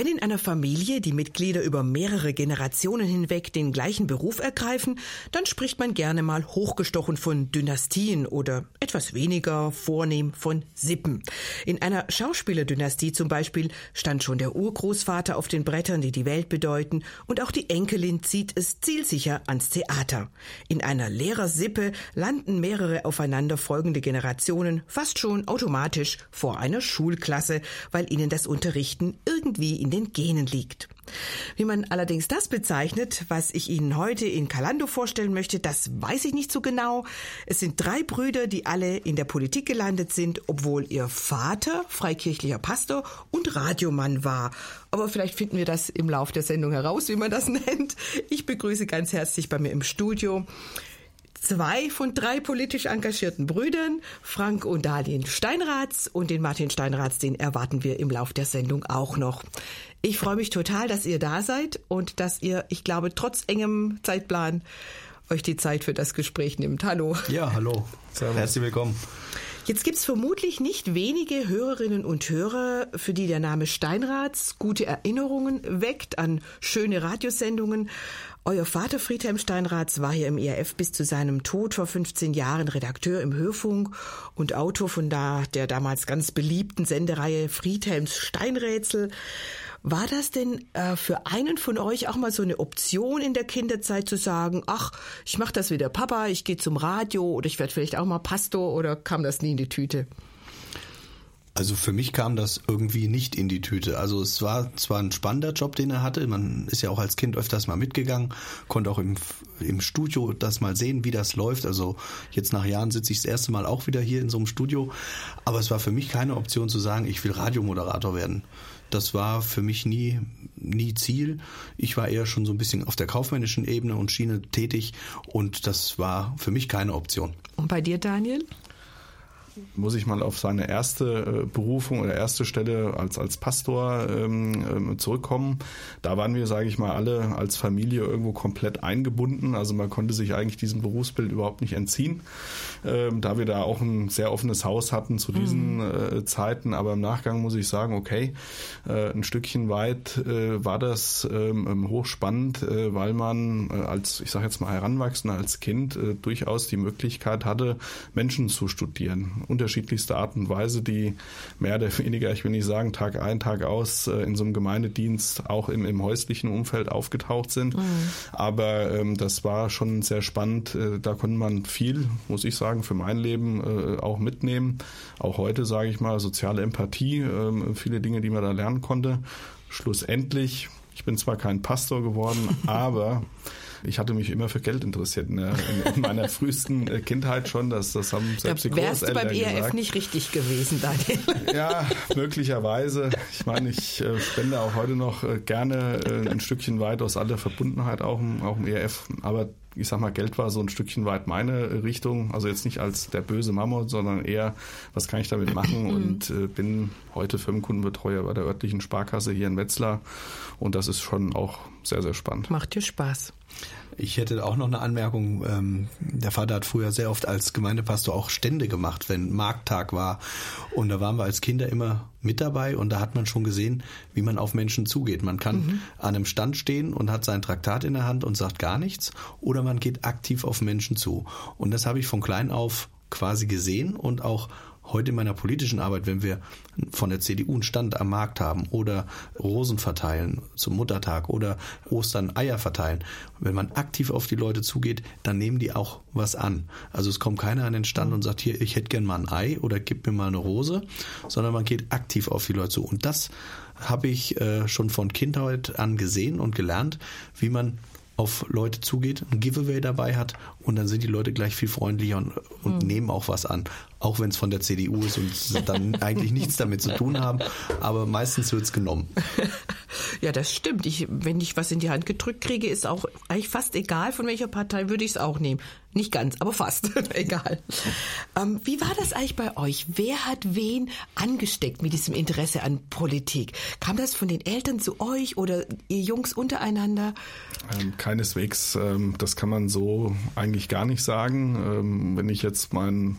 Wenn in einer Familie die Mitglieder über mehrere Generationen hinweg den gleichen Beruf ergreifen, dann spricht man gerne mal hochgestochen von Dynastien oder etwas weniger vornehm von Sippen. In einer Schauspielerdynastie zum Beispiel stand schon der Urgroßvater auf den Brettern, die die Welt bedeuten, und auch die Enkelin zieht es zielsicher ans Theater. In einer Lehrersippe landen mehrere aufeinander folgende Generationen fast schon automatisch vor einer Schulklasse, weil ihnen das Unterrichten irgendwie in den Genen liegt. Wie man allerdings das bezeichnet, was ich Ihnen heute in Kalando vorstellen möchte, das weiß ich nicht so genau. Es sind drei Brüder, die alle in der Politik gelandet sind, obwohl ihr Vater freikirchlicher Pastor und Radiomann war. Aber vielleicht finden wir das im Lauf der Sendung heraus, wie man das nennt. Ich begrüße ganz herzlich bei mir im Studio zwei von drei politisch engagierten Brüdern, Frank und Darlene Steinratz und den Martin Steinratz, den erwarten wir im Lauf der Sendung auch noch. Ich freue mich total, dass ihr da seid und dass ihr, ich glaube, trotz engem Zeitplan euch die Zeit für das Gespräch nimmt. Hallo. Ja, hallo. Servus. Herzlich willkommen. Jetzt gibt's vermutlich nicht wenige Hörerinnen und Hörer, für die der Name Steinraths gute Erinnerungen weckt an schöne Radiosendungen. Euer Vater Friedhelm Steinraths war hier im ERF bis zu seinem Tod vor 15 Jahren Redakteur im Hörfunk und Autor von da, der damals ganz beliebten Sendereihe Friedhelms Steinrätsel. War das denn äh, für einen von euch auch mal so eine Option in der Kinderzeit zu sagen, ach, ich mache das wie der Papa, ich gehe zum Radio oder ich werde vielleicht auch mal Pastor oder kam das nie in die Tüte? Also für mich kam das irgendwie nicht in die Tüte. Also es war zwar ein spannender Job, den er hatte. Man ist ja auch als Kind öfters mal mitgegangen, konnte auch im, im Studio das mal sehen, wie das läuft. Also jetzt nach Jahren sitze ich das erste Mal auch wieder hier in so einem Studio. Aber es war für mich keine Option zu sagen, ich will Radiomoderator werden. Das war für mich nie, nie Ziel. Ich war eher schon so ein bisschen auf der kaufmännischen Ebene und Schiene tätig und das war für mich keine Option. Und bei dir, Daniel? Muss ich mal auf seine erste äh, Berufung oder erste Stelle als, als Pastor ähm, ähm, zurückkommen. Da waren wir, sage ich mal, alle als Familie irgendwo komplett eingebunden. Also man konnte sich eigentlich diesem Berufsbild überhaupt nicht entziehen, ähm, da wir da auch ein sehr offenes Haus hatten zu diesen mhm. äh, Zeiten. Aber im Nachgang muss ich sagen, okay, äh, ein Stückchen weit äh, war das ähm, ähm hochspannend, äh, weil man äh, als, ich sage jetzt mal, Heranwachsender, als Kind durchaus die Möglichkeit hatte, Menschen zu studieren unterschiedlichste Art und Weise, die mehr oder weniger, ich will nicht sagen, Tag ein, Tag aus äh, in so einem Gemeindedienst auch im, im häuslichen Umfeld aufgetaucht sind. Mhm. Aber ähm, das war schon sehr spannend. Äh, da konnte man viel, muss ich sagen, für mein Leben äh, auch mitnehmen. Auch heute, sage ich mal, soziale Empathie, äh, viele Dinge, die man da lernen konnte. Schlussendlich, ich bin zwar kein Pastor geworden, aber ich hatte mich immer für Geld interessiert. Ne? In, in, meiner frühesten äh, Kindheit schon. Das, das haben selbst da die wärst Großeltern du beim ERF gesagt. nicht richtig gewesen, Daniel. Ja, möglicherweise. Ich meine, ich äh, spende auch heute noch äh, gerne ein Stückchen weit aus aller Verbundenheit auch im, auch im ERF. Aber ich sag mal, Geld war so ein Stückchen weit meine Richtung. Also jetzt nicht als der böse Mammut, sondern eher, was kann ich damit machen? Und äh, bin heute Firmenkundenbetreuer bei der örtlichen Sparkasse hier in Wetzlar. Und das ist schon auch sehr, sehr spannend. Macht dir Spaß. Ich hätte auch noch eine Anmerkung. Ähm, der Vater hat früher sehr oft als Gemeindepastor auch Stände gemacht, wenn Markttag war. Und da waren wir als Kinder immer mit dabei und da hat man schon gesehen, wie man auf Menschen zugeht. Man kann mhm. an einem Stand stehen und hat sein Traktat in der Hand und sagt gar nichts oder man geht aktiv auf Menschen zu. Und das habe ich von klein auf quasi gesehen und auch heute in meiner politischen Arbeit, wenn wir von der CDU einen Stand am Markt haben oder Rosen verteilen zum Muttertag oder Ostern Eier verteilen, wenn man aktiv auf die Leute zugeht, dann nehmen die auch was an. Also es kommt keiner an den Stand und sagt, hier, ich hätte gern mal ein Ei oder gib mir mal eine Rose, sondern man geht aktiv auf die Leute zu. Und das habe ich äh, schon von Kindheit an gesehen und gelernt, wie man auf Leute zugeht, ein Giveaway dabei hat und dann sind die Leute gleich viel freundlicher und, und mhm. nehmen auch was an. Auch wenn es von der CDU ist und dann eigentlich nichts damit zu tun haben, aber meistens wird es genommen. Ja, das stimmt. Ich, wenn ich was in die Hand gedrückt kriege, ist auch eigentlich fast egal, von welcher Partei würde ich es auch nehmen. Nicht ganz, aber fast. egal. Ähm, wie war das eigentlich bei euch? Wer hat wen angesteckt mit diesem Interesse an Politik? Kam das von den Eltern zu euch oder ihr Jungs untereinander? Ähm, keineswegs. Ähm, das kann man so eigentlich gar nicht sagen. Ähm, wenn ich jetzt meinen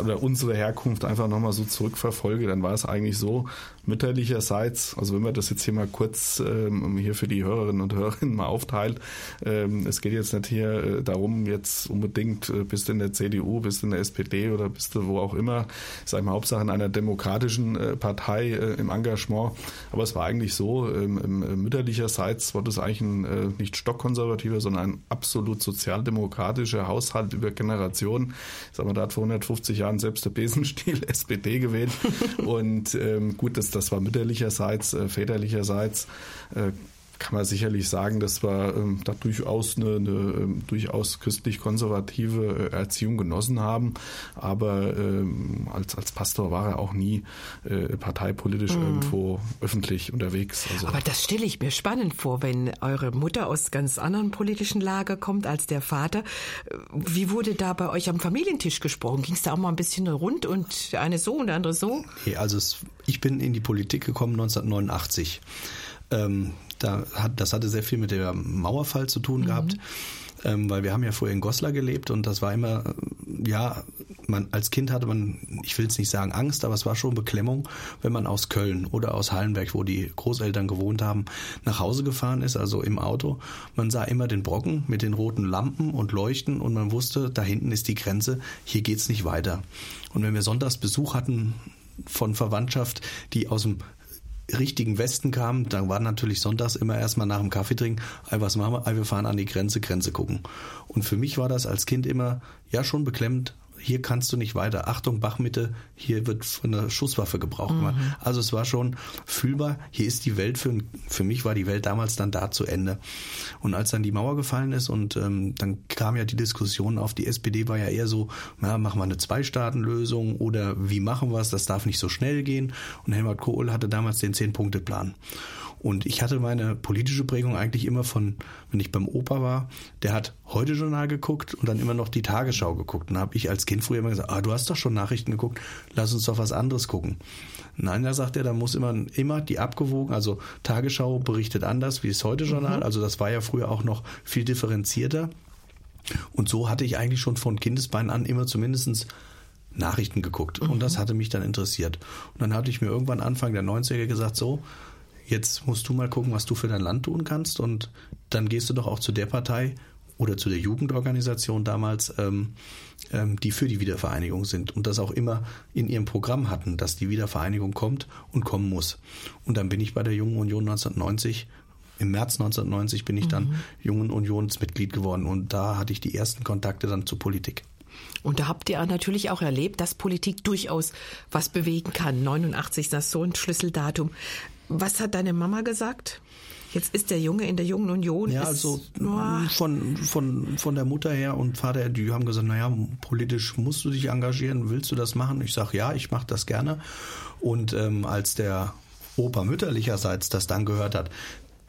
oder unsere Herkunft einfach nochmal so zurückverfolge, dann war es eigentlich so, mütterlicherseits, also wenn man das jetzt hier mal kurz ähm, hier für die Hörerinnen und Hörer mal aufteilt, ähm, es geht jetzt nicht hier äh, darum, jetzt unbedingt äh, bist du in der CDU, bist du in der SPD oder bist du wo auch immer, sag ich mal, Hauptsache in einer demokratischen äh, Partei äh, im Engagement, aber es war eigentlich so, ähm, äh, mütterlicherseits war das eigentlich ein äh, nicht stockkonservativer, sondern ein absolut sozialdemokratischer Haushalt über Generationen. Ich sag mal, da hat vor 150 Jahren selbst der Besenstiel SPD gewählt und ähm, gut, das das war mütterlicherseits, äh, väterlicherseits. Äh, kann man sicherlich sagen, dass wir ähm, da durchaus eine, eine ähm, durchaus christlich-konservative äh, Erziehung genossen haben. Aber ähm, als, als Pastor war er auch nie äh, parteipolitisch mhm. irgendwo öffentlich unterwegs. Also Aber das stelle ich mir spannend vor, wenn eure Mutter aus ganz anderen politischen Lager kommt als der Vater. Wie wurde da bei euch am Familientisch gesprochen? Ging es da auch mal ein bisschen rund und der eine so und der andere so? Nee, also es, ich bin in die Politik gekommen 1989. Ähm, da hat, das hatte sehr viel mit der Mauerfall zu tun mhm. gehabt, ähm, weil wir haben ja vorher in Goslar gelebt und das war immer, äh, ja, man als Kind hatte man, ich will es nicht sagen Angst, aber es war schon Beklemmung, wenn man aus Köln oder aus Hallenberg, wo die Großeltern gewohnt haben, nach Hause gefahren ist, also im Auto. Man sah immer den Brocken mit den roten Lampen und Leuchten und man wusste, da hinten ist die Grenze, hier geht's nicht weiter. Und wenn wir sonntags Besuch hatten von Verwandtschaft, die aus dem richtigen Westen kam, dann war natürlich sonntags immer erstmal nach dem Kaffee trinken, ey, was machen wir? Ey, wir fahren an die Grenze, Grenze gucken. Und für mich war das als Kind immer, ja, schon beklemmend, hier kannst du nicht weiter. Achtung, Bachmitte, hier wird von der Schusswaffe Gebrauch gemacht. Mhm. Also es war schon fühlbar, hier ist die Welt, für, für mich war die Welt damals dann da zu Ende. Und als dann die Mauer gefallen ist und ähm, dann kam ja die Diskussion auf, die SPD war ja eher so, na, machen wir eine Zwei-Staaten-Lösung oder wie machen wir es, das darf nicht so schnell gehen. Und Helmut Kohl hatte damals den Zehn-Punkte-Plan. Und ich hatte meine politische Prägung eigentlich immer von, wenn ich beim Opa war, der hat heute Journal geguckt und dann immer noch die Tagesschau geguckt. Und da habe ich als Kind früher immer gesagt, ah, du hast doch schon Nachrichten geguckt, lass uns doch was anderes gucken. Nein, da sagt er, da muss immer, immer die abgewogen, also Tagesschau berichtet anders wie das heute Journal. Mhm. Also das war ja früher auch noch viel differenzierter. Und so hatte ich eigentlich schon von Kindesbeinen an immer zumindestens Nachrichten geguckt. Mhm. Und das hatte mich dann interessiert. Und dann hatte ich mir irgendwann Anfang der 90er gesagt, so, jetzt musst du mal gucken, was du für dein Land tun kannst und dann gehst du doch auch zu der Partei oder zu der Jugendorganisation damals, ähm, ähm, die für die Wiedervereinigung sind und das auch immer in ihrem Programm hatten, dass die Wiedervereinigung kommt und kommen muss. Und dann bin ich bei der Jungen Union 1990 im März 1990 bin ich dann mhm. Jungen Unionsmitglied geworden und da hatte ich die ersten Kontakte dann zur Politik. Und da habt ihr natürlich auch erlebt, dass Politik durchaus was bewegen kann. 89 ist das so ein Schlüsseldatum. Was hat deine Mama gesagt? Jetzt ist der Junge in der Jungen Union. Ja, also oh. von, von, von der Mutter her und Vater, die haben gesagt, naja, politisch musst du dich engagieren, willst du das machen? Ich sage, ja, ich mache das gerne. Und ähm, als der Opa mütterlicherseits das dann gehört hat,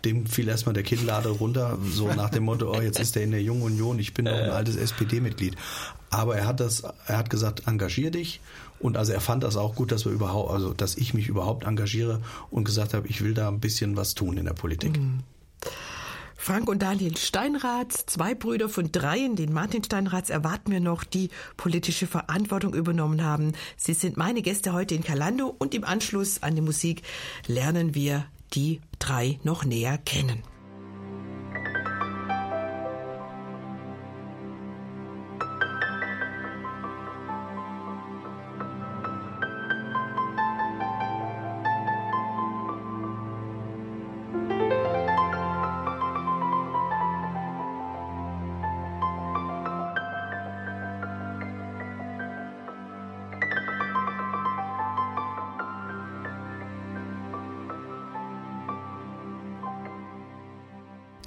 dem fiel erstmal der Kinnlade runter, so nach dem Motto, oh, jetzt ist er in der Jungen Union, ich bin doch ein altes SPD-Mitglied. Aber er hat das, er hat gesagt, engagier dich. Und also er fand das auch gut, dass wir überhaupt, also dass ich mich überhaupt engagiere und gesagt habe, ich will da ein bisschen was tun in der Politik. Mhm. Frank und Daniel Steinrath, zwei Brüder von dreien, den Martin Steinraths erwarten wir noch, die politische Verantwortung übernommen haben. Sie sind meine Gäste heute in Kalando und im Anschluss an die Musik lernen wir die drei noch näher kennen.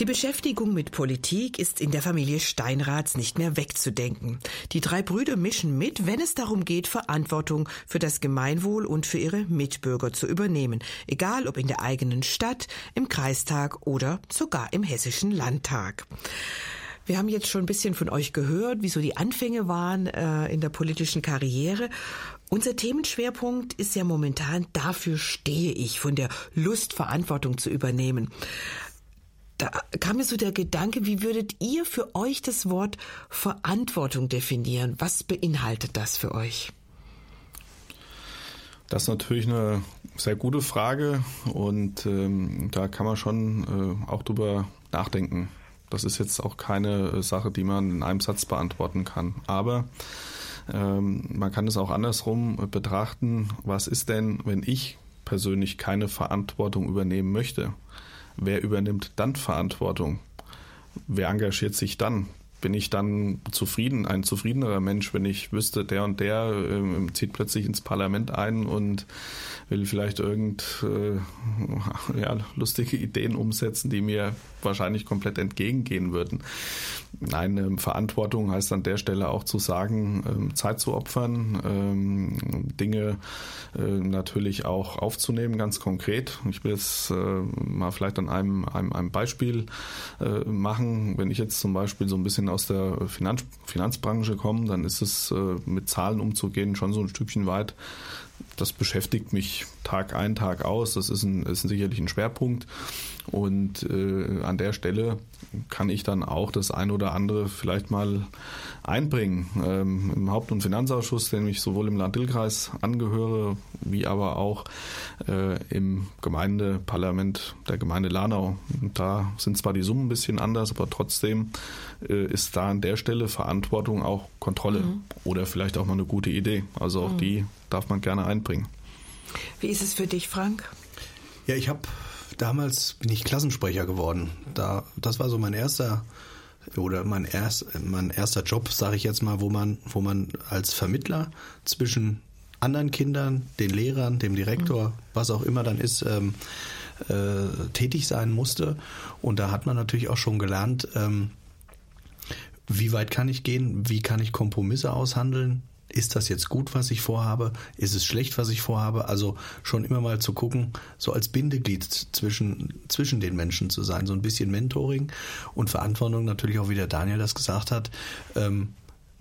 Beschäftigung mit Politik ist in der Familie Steinraths nicht mehr wegzudenken. Die drei Brüder mischen mit, wenn es darum geht, Verantwortung für das Gemeinwohl und für ihre Mitbürger zu übernehmen, egal ob in der eigenen Stadt, im Kreistag oder sogar im hessischen Landtag. Wir haben jetzt schon ein bisschen von euch gehört, wie so die Anfänge waren äh, in der politischen Karriere. Unser Themenschwerpunkt ist ja momentan, dafür stehe ich, von der Lust, Verantwortung zu übernehmen da kam mir so der Gedanke, wie würdet ihr für euch das Wort Verantwortung definieren? Was beinhaltet das für euch? Das ist natürlich eine sehr gute Frage und ähm, da kann man schon äh, auch drüber nachdenken. Das ist jetzt auch keine äh, Sache, die man in einem Satz beantworten kann. Aber ähm, man kann es auch andersrum betrachten. Was ist denn, wenn ich persönlich keine Verantwortung übernehmen möchte? Wer übernimmt dann Verantwortung? Wer engagiert sich dann? bin ich dann zufrieden, ein zufriedenerer Mensch, wenn ich wüsste, der und der äh, zieht plötzlich ins Parlament ein und will vielleicht irgend äh, ja, lustige Ideen umsetzen, die mir wahrscheinlich komplett entgegengehen würden. Nein, ähm, Verantwortung heißt an der Stelle auch zu sagen, ähm, Zeit zu opfern, ähm, Dinge äh, natürlich auch aufzunehmen, ganz konkret. Ich will jetzt äh, mal vielleicht an einem, einem, einem Beispiel äh, machen. Wenn ich jetzt zum Beispiel so ein bisschen aus der Finanz, Finanzbranche komme, dann ist es mit Zahlen umzugehen schon so ein Stückchen weit das beschäftigt mich Tag ein, Tag aus. Das ist, ein, ist sicherlich ein Schwerpunkt. Und äh, an der Stelle kann ich dann auch das ein oder andere vielleicht mal einbringen. Ähm, Im Haupt- und Finanzausschuss, den ich sowohl im Land-Dill-Kreis angehöre, wie aber auch äh, im Gemeindeparlament der Gemeinde Lanau. Und da sind zwar die Summen ein bisschen anders, aber trotzdem äh, ist da an der Stelle Verantwortung auch Kontrolle mhm. oder vielleicht auch mal eine gute Idee. Also auch mhm. die darf man gerne einbringen. Wie ist es für dich, Frank? Ja, ich habe damals bin ich Klassensprecher geworden. Da, das war so mein erster oder mein, erst, mein erster Job, sage ich jetzt mal, wo man, wo man als Vermittler zwischen anderen Kindern, den Lehrern, dem Direktor, mhm. was auch immer dann ist, ähm, äh, tätig sein musste. Und da hat man natürlich auch schon gelernt, ähm, wie weit kann ich gehen, wie kann ich Kompromisse aushandeln, ist das jetzt gut, was ich vorhabe? Ist es schlecht, was ich vorhabe? Also schon immer mal zu gucken, so als Bindeglied zwischen, zwischen den Menschen zu sein, so ein bisschen Mentoring und Verantwortung natürlich auch, wie der Daniel das gesagt hat, ähm,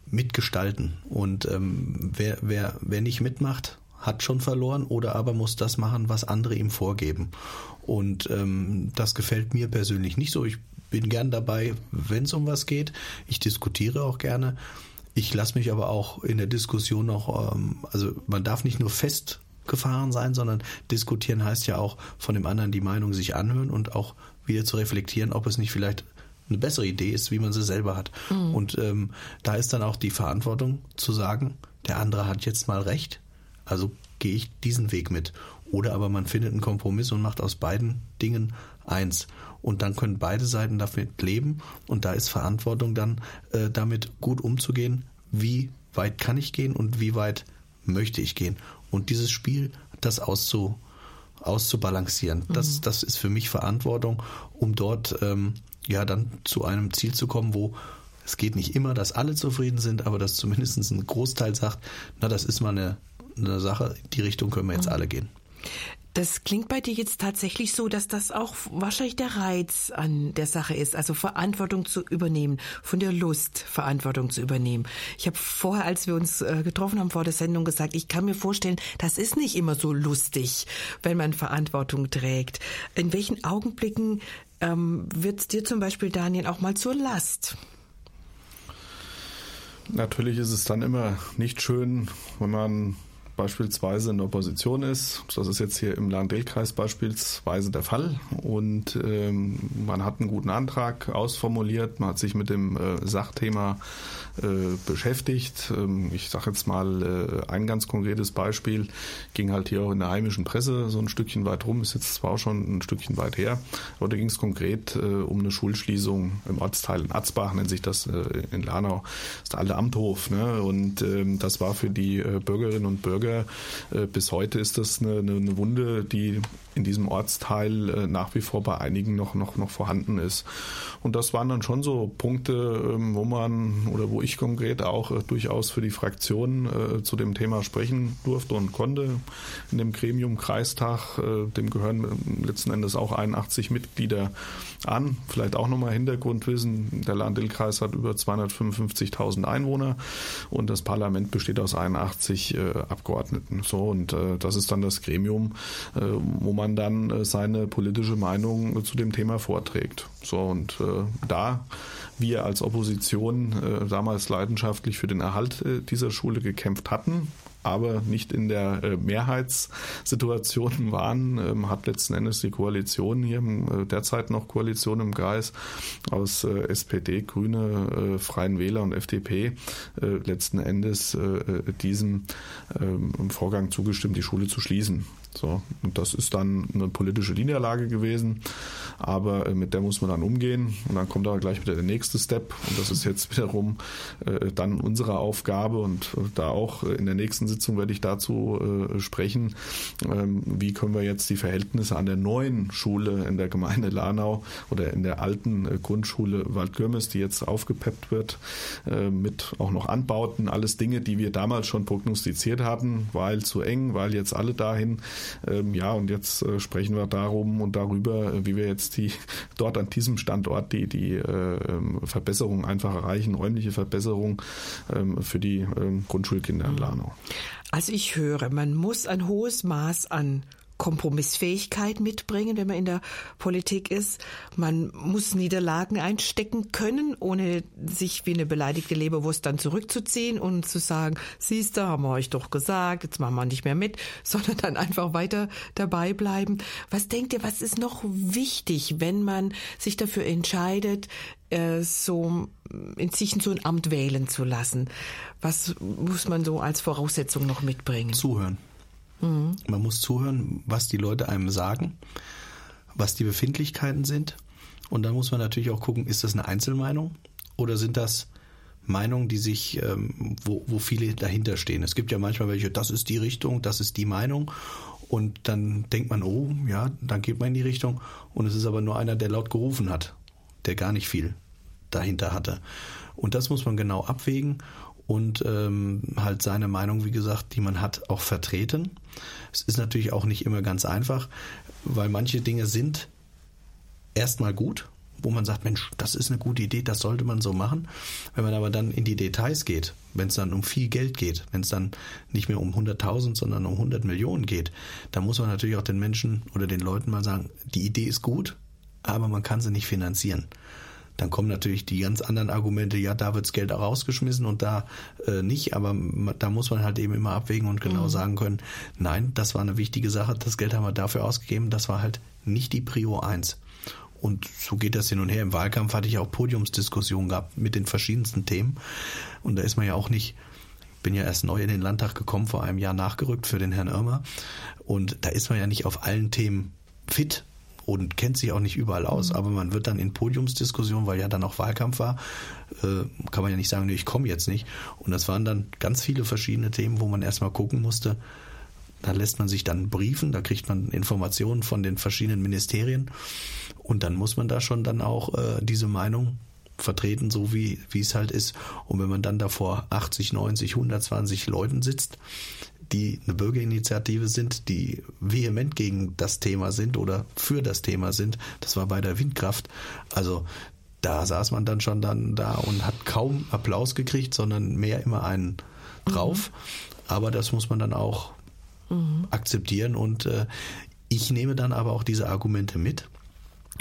mitgestalten. Und ähm, wer, wer, wer nicht mitmacht, hat schon verloren oder aber muss das machen, was andere ihm vorgeben. Und ähm, das gefällt mir persönlich nicht so. Ich bin gern dabei, wenn es um was geht. Ich diskutiere auch gerne. Ich lasse mich aber auch in der Diskussion noch, ähm, also man darf nicht nur festgefahren sein, sondern diskutieren heißt ja auch von dem anderen die Meinung sich anhören und auch wieder zu reflektieren, ob es nicht vielleicht eine bessere Idee ist, wie man sie selber hat. Mhm. Und ähm, da ist dann auch die Verantwortung zu sagen, der andere hat jetzt mal recht, also gehe ich diesen Weg mit. Oder aber man findet einen Kompromiss und macht aus beiden Dingen eins und dann können beide Seiten damit leben und da ist Verantwortung dann äh, damit gut umzugehen, wie weit kann ich gehen und wie weit möchte ich gehen und dieses Spiel, das auszu, auszubalancieren, mhm. das, das ist für mich Verantwortung, um dort ähm, ja dann zu einem Ziel zu kommen, wo es geht nicht immer, dass alle zufrieden sind, aber dass zumindest ein Großteil sagt, na, das ist mal eine, eine Sache, die Richtung können wir jetzt mhm. alle gehen. Das klingt bei dir jetzt tatsächlich so, dass das auch wahrscheinlich der Reiz an der Sache ist, also Verantwortung zu übernehmen, von der Lust Verantwortung zu übernehmen. Ich habe vorher, als wir uns äh, getroffen haben vor der Sendung, gesagt, ich kann mir vorstellen, das ist nicht immer so lustig, wenn man Verantwortung trägt. In welchen Augenblicken ähm, wird es dir zum Beispiel, Daniel, auch mal zur Last? Natürlich ist es dann immer nicht schön, wenn man beispielsweise in der Opposition ist. Das ist jetzt hier im Lahn-Dill-Kreis beispielsweise der Fall. Und ähm, man hat einen guten Antrag ausformuliert, man hat sich mit dem äh, Sachthema äh, beschäftigt. Ähm, ich sage jetzt mal äh, ein ganz konkretes Beispiel, ging halt hier auch in der heimischen Presse so ein Stückchen weit rum, ist jetzt zwar auch schon ein Stückchen weit her, aber da ging es konkret äh, um eine Schulschließung im Ortsteil in Atzbach, nennt sich das äh, in Lanau, das ist der alte Amthof. Ne? Und ähm, das war für die äh, Bürgerinnen und Bürger, bis heute ist das eine, eine, Wunde, die in diesem Ortsteil äh, nach wie vor bei einigen noch, noch, noch vorhanden ist. Und das waren dann schon so Punkte, ähm, wo man oder wo ich konkret auch äh, durchaus für die Fraktion äh, zu dem Thema sprechen durfte und konnte. In dem Gremium Kreistag, dem gehören letzten Endes auch 81 Mitglieder an. Vielleicht auch nochmal Hintergrundwissen. Der Land-Dill-Kreis hat über 255.000 Einwohner und das Parlament besteht aus 81 Abgeordneten. So, und das ist dann das Gremium, wo man dann äh, seine politische Meinung äh, zu dem Thema vorträgt. So und äh, da wir als Opposition damals leidenschaftlich für den Erhalt dieser Schule gekämpft hatten, aber nicht in der äh, Mehrheitssituation waren, ähm, hat letzten Endes die Koalition hier äh, derzeit noch Koalition im Kreis aus äh, SPD, Grüne, Freien Wähler und FDP letzten Endes diesem ähm, Vorgang zugestimmt, die Schule zu schließen. So, und das ist dann eine politische Niederlage gewesen, aber äh, mit der muss man dann umgehen. Und dann kommt aber gleich wieder der nächste Step. Und das ist jetzt wiederum äh, dann unsere Aufgabe. Und äh, da auch in der nächsten Sitzung werde ich dazu äh, sprechen, ähm, wie können wir jetzt die Verhältnisse an der neuen Schule in der Gemeinde Lanau oder in der alten äh, Grundschule Waldgürmes, die jetzt aufgepeppt wird, äh, mit auch noch Anbauten, alles Dinge, die wir damals schon prognostiziert hatten, weil zu eng, weil jetzt alle dahin ähm, ja, und jetzt äh, sprechen wir darum und darüber, äh, wie wir jetzt die dort an diesem Standort die, die äh, ähm, Verbesserung einfach erreichen, räumliche Verbesserung ähm, für die ähm, Grundschulkinder in Lanau. Also ich höre, man muss ein hohes Maß an Kompromissfähigkeit mitbringen, wenn man in der Politik ist. Man muss Niederlagen einstecken können, ohne sich wie eine beleidigte Leberwurst dann zurückzuziehen und zu sagen, siehst du, haben wir euch doch gesagt, jetzt machen wir nicht mehr mit, sondern dann einfach weiter dabei bleiben. Was denkt ihr, was ist noch wichtig, wenn man sich dafür entscheidet, äh, so in sich so ein Amt wählen zu lassen? Was muss man so als Voraussetzung noch mitbringen? Zuhören. Mhm. Man muss zuhören, was die Leute einem sagen, was die Befindlichkeiten sind. Und dann muss man natürlich auch gucken, ist das eine Einzelmeinung oder sind das Meinungen, die sich, ähm, wo, wo viele dahinter stehen. Es gibt ja manchmal welche, das ist die Richtung, das ist die Meinung. Und dann denkt man, oh, ja, dann geht man in die Richtung. Und es ist aber nur einer, der laut gerufen hat, der gar nicht viel dahinter hatte. Und das muss man genau abwägen und ähm, halt seine Meinung, wie gesagt, die man hat, auch vertreten. Es ist natürlich auch nicht immer ganz einfach, weil manche Dinge sind erstmal gut, wo man sagt, Mensch, das ist eine gute Idee, das sollte man so machen. Wenn man aber dann in die Details geht, wenn es dann um viel Geld geht, wenn es dann nicht mehr um 100.000, sondern um 100 Millionen geht, dann muss man natürlich auch den Menschen oder den Leuten mal sagen, die Idee ist gut, aber man kann sie nicht finanzieren. Dann kommen natürlich die ganz anderen Argumente, ja, da wirds Geld auch rausgeschmissen und da äh, nicht, aber da muss man halt eben immer abwägen und genau mhm. sagen können, nein, das war eine wichtige Sache, das Geld haben wir dafür ausgegeben, das war halt nicht die Prio 1. Und so geht das hin und her. Im Wahlkampf hatte ich auch Podiumsdiskussionen gehabt mit den verschiedensten Themen. Und da ist man ja auch nicht, ich bin ja erst neu in den Landtag gekommen, vor einem Jahr nachgerückt für den Herrn Irmer. Und da ist man ja nicht auf allen Themen fit und kennt sich auch nicht überall aus, mhm. aber man wird dann in Podiumsdiskussionen, weil ja dann auch Wahlkampf war, äh, kann man ja nicht sagen, nee, ich komme jetzt nicht. Und das waren dann ganz viele verschiedene Themen, wo man erstmal gucken musste, da lässt man sich dann briefen, da kriegt man Informationen von den verschiedenen Ministerien und dann muss man da schon dann auch äh, diese Meinung vertreten, so wie, wie es halt ist. Und wenn man dann davor 80, 90, 120 Leuten sitzt, die eine Bürgerinitiative sind, die vehement gegen das Thema sind oder für das Thema sind. Das war bei der Windkraft. Also da saß man dann schon dann da und hat kaum Applaus gekriegt, sondern mehr immer einen drauf. Mhm. Aber das muss man dann auch mhm. akzeptieren und äh, ich nehme dann aber auch diese Argumente mit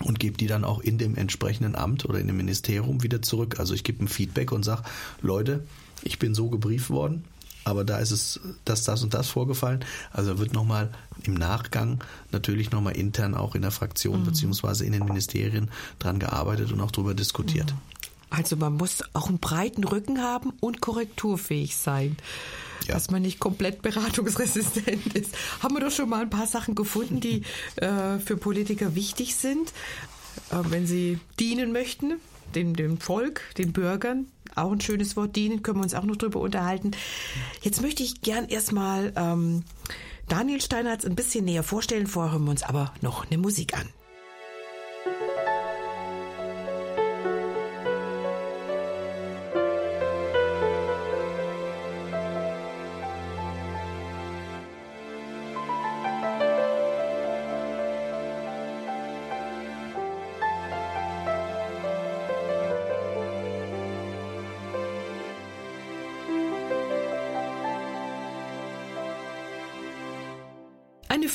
und gebe die dann auch in dem entsprechenden Amt oder in dem Ministerium wieder zurück. Also ich gebe ein Feedback und sage, Leute, ich bin so gebrieft worden, aber da ist es das, das und das vorgefallen. Also wird nochmal im Nachgang natürlich nochmal intern auch in der Fraktion mhm. beziehungsweise in den Ministerien dran gearbeitet und auch darüber diskutiert. Mhm. Also man muss auch einen breiten Rücken haben und korrekturfähig sein. Ja. Dass man nicht komplett beratungsresistent ist. Haben wir doch schon mal ein paar Sachen gefunden, die äh, für Politiker wichtig sind, äh, wenn sie dienen möchten, dem, dem Volk, den Bürgern, auch ein schönes Wort, dienen, können wir uns auch noch drüber unterhalten. Jetzt möchte ich gern erstmal ähm, Daniel Steinhardt ein bisschen näher vorstellen, vorher hören wir uns aber noch eine Musik an.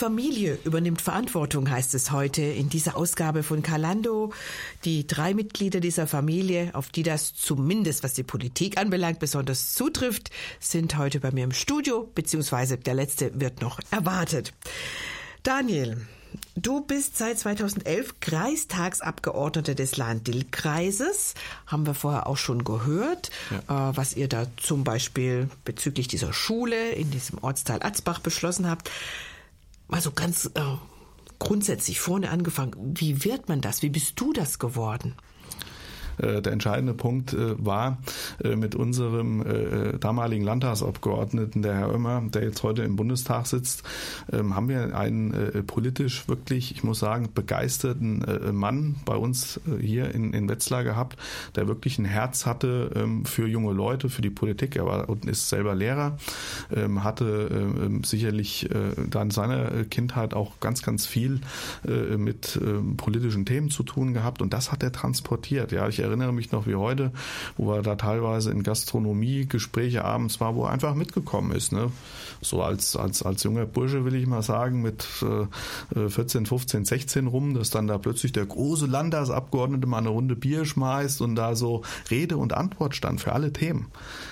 Familie übernimmt Verantwortung, heißt es heute in dieser Ausgabe von Kalando. Die drei Mitglieder dieser Familie, auf die das zumindest was die Politik anbelangt besonders zutrifft, sind heute bei mir im Studio, beziehungsweise der letzte wird noch erwartet. Daniel, Du bist seit 2011 Kreistagsabgeordneter des Lahn-Dill-Kreises. Haben wir vorher auch schon gehört, ja. äh, was ihr da zum Beispiel bezüglich dieser Schule in diesem Ortsteil Atzbach beschlossen habt. Mal so ganz äh, grundsätzlich vorne angefangen. Wie wird man das? Wie bist du das geworden? Äh, der entscheidende Punkt äh, war äh, mit unserem damaligen Landtagsabgeordneten, der Herr Oemmer, der jetzt heute im Bundestag sitzt, ähm, haben wir einen politisch wirklich, ich muss sagen, begeisterten Mann bei uns hier in, in Wetzlar gehabt, der wirklich ein Herz hatte ähm, für junge Leute, für die Politik. Er war und ist selber Lehrer, ähm, hatte sicherlich da in seiner Kindheit auch ganz, ganz viel mit politischen Themen zu tun gehabt und das hat er transportiert. Ja, ich erinnere mich noch wie heute, wo er da teilweise in Gastronomie Gespräche abends war, wo er einfach mitgekommen ist. Ne? So als, als, als junger Bursche will ich mal sagen, mit äh, 14, 15, 16 rum, dass dann da plötzlich der große Landtagsabgeordnete mal eine Runde Bier schmeißt und da so Rede und Antwort stand für alle Themen.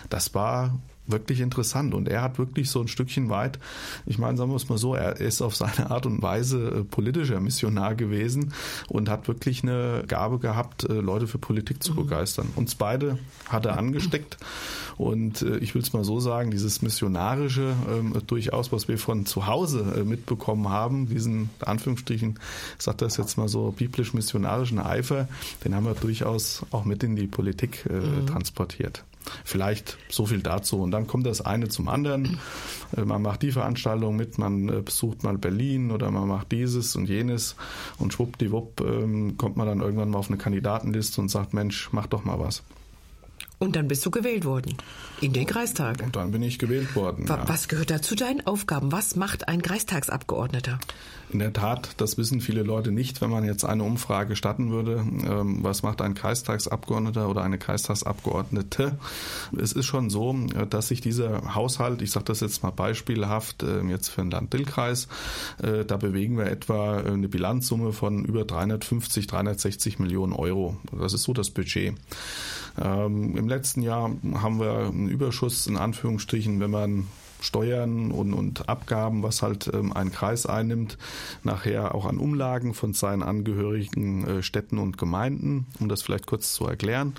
Das war wirklich interessant. Und er hat wirklich so ein Stückchen weit, ich meine, sagen wir es mal so, er ist auf seine Art und Weise äh, politischer Missionar gewesen und hat wirklich eine Gabe gehabt, äh, Leute für Politik zu mhm. begeistern. Uns beide hat er angesteckt. Und äh, ich will es mal so sagen, dieses Missionarische ähm, durchaus, was wir von zu Hause mitbekommen haben, diesen Anführungsstrichen, ich sage das jetzt mal so, biblisch-missionarischen Eifer, den haben wir durchaus auch mit in die Politik mhm. transportiert. Vielleicht so viel dazu. Und dann kommt das eine zum anderen. Äh, man macht die Veranstaltung mit, man äh, besucht mal Berlin oder man macht dieses und jenes und schwuppdiwupp ähm, kommt man dann irgendwann mal auf eine Kandidatenliste und sagt, Mensch, mach doch mal was. Und dann bist du gewählt worden in den Kreistag. Und dann bin ich gewählt worden. Was, ja. was gehört da zu deinen Aufgaben? Was macht ein Kreistagsabgeordneter? In der Tat, das wissen viele Leute nicht, wenn man jetzt eine Umfrage statten würde. Ähm, was macht ein Kreistagsabgeordneter oder eine Kreistagsabgeordnete? Es ist schon so, dass sich dieser Haushalt, ich sage das jetzt mal beispielhaft, äh, jetzt für den Land-Dill-Kreis, äh, da bewegen wir etwa eine Bilanzsumme von über 350, 360 Millionen Euro. Das ist so das Budget. Ähm, Im letzten Jahr haben wir einen Überschuss in Anführungsstrichen, wenn man Steuern und, und Abgaben, was halt ähm, ein Kreis einnimmt, nachher auch an Umlagen von seinen angehörigen äh, Städten und Gemeinden. Um das vielleicht kurz zu erklären.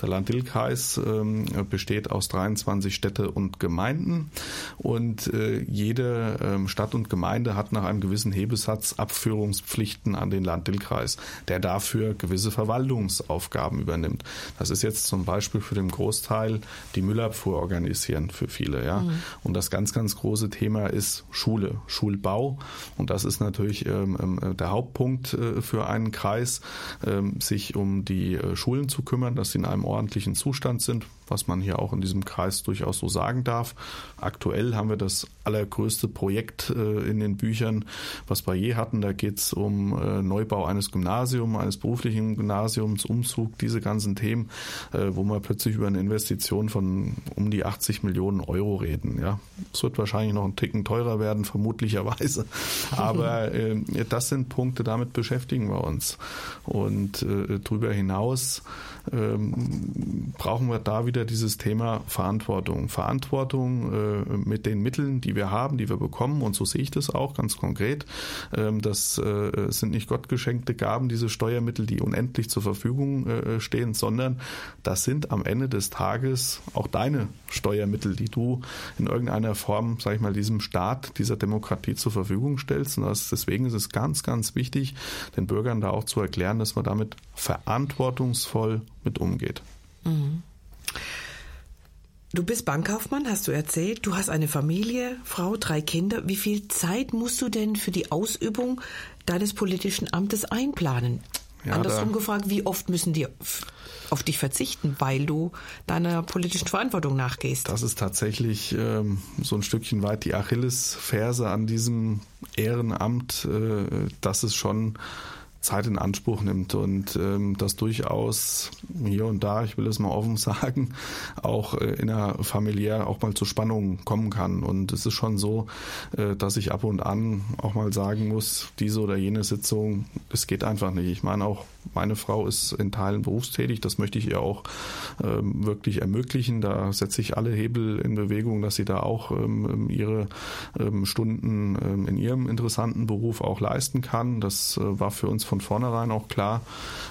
Der Land-Dill-Kreis ähm, besteht aus 23 Städte und Gemeinden und äh, jede ähm, Stadt und Gemeinde hat nach einem gewissen Hebesatz Abführungspflichten an den Land-Dill-Kreis, der dafür gewisse Verwaltungsaufgaben übernimmt. Das ist jetzt zum Beispiel für den Großteil die Müllabfuhr organisieren für viele, ja. Mhm. Und das das ganz, ganz große Thema ist Schule, Schulbau. Und das ist natürlich ähm, ähm, der Hauptpunkt äh, für einen Kreis, ähm, sich um die äh, Schulen zu kümmern, dass sie in einem ordentlichen Zustand sind, was man hier auch in diesem Kreis durchaus so sagen darf. Aktuell haben wir das allergrößte Projekt äh, in den Büchern, was wir je hatten. Da geht es um äh, Neubau eines Gymnasiums, eines beruflichen Gymnasiums, Umzug, diese ganzen Themen, äh, wo wir plötzlich über eine Investition von um die 80 Millionen Euro reden. Ja, es wird wahrscheinlich noch ein Ticken teurer werden, vermutlicherweise. Aber das sind Punkte, damit beschäftigen wir uns. Und darüber hinaus ähm, brauchen wir da wieder dieses Thema Verantwortung. Verantwortung äh, mit den Mitteln, die wir haben, die wir bekommen. Und so sehe ich das auch ganz konkret. Ähm, das äh, sind nicht gottgeschenkte Gaben, diese Steuermittel, die unendlich zur Verfügung äh, stehen, sondern das sind am Ende des Tages auch deine Steuermittel, die du in irgendeiner Form, sage ich mal, diesem Staat, dieser Demokratie zur Verfügung stellst. Und das, deswegen ist es ganz, ganz wichtig, den Bürgern da auch zu erklären, dass man damit verantwortungsvoll mit umgeht. Mhm. Du bist Bankkaufmann, hast du erzählt. Du hast eine Familie, Frau, drei Kinder. Wie viel Zeit musst du denn für die Ausübung deines politischen Amtes einplanen? Ja, Andersrum gefragt, wie oft müssen die auf dich verzichten, weil du deiner politischen Verantwortung nachgehst? Das ist tatsächlich ähm, so ein Stückchen weit die Achillesferse an diesem Ehrenamt, äh, dass es schon Zeit in Anspruch nimmt und ähm, das durchaus hier und da, ich will es mal offen sagen, auch äh, in der familiär auch mal zu Spannungen kommen kann. Und es ist schon so, äh, dass ich ab und an auch mal sagen muss, diese oder jene Sitzung, es geht einfach nicht. Ich meine auch, meine Frau ist in Teilen berufstätig, das möchte ich ihr auch ähm, wirklich ermöglichen. Da setze ich alle Hebel in Bewegung, dass sie da auch ähm, ihre ähm, Stunden ähm, in ihrem interessanten Beruf auch leisten kann. Das äh, war für uns von vornherein auch klar.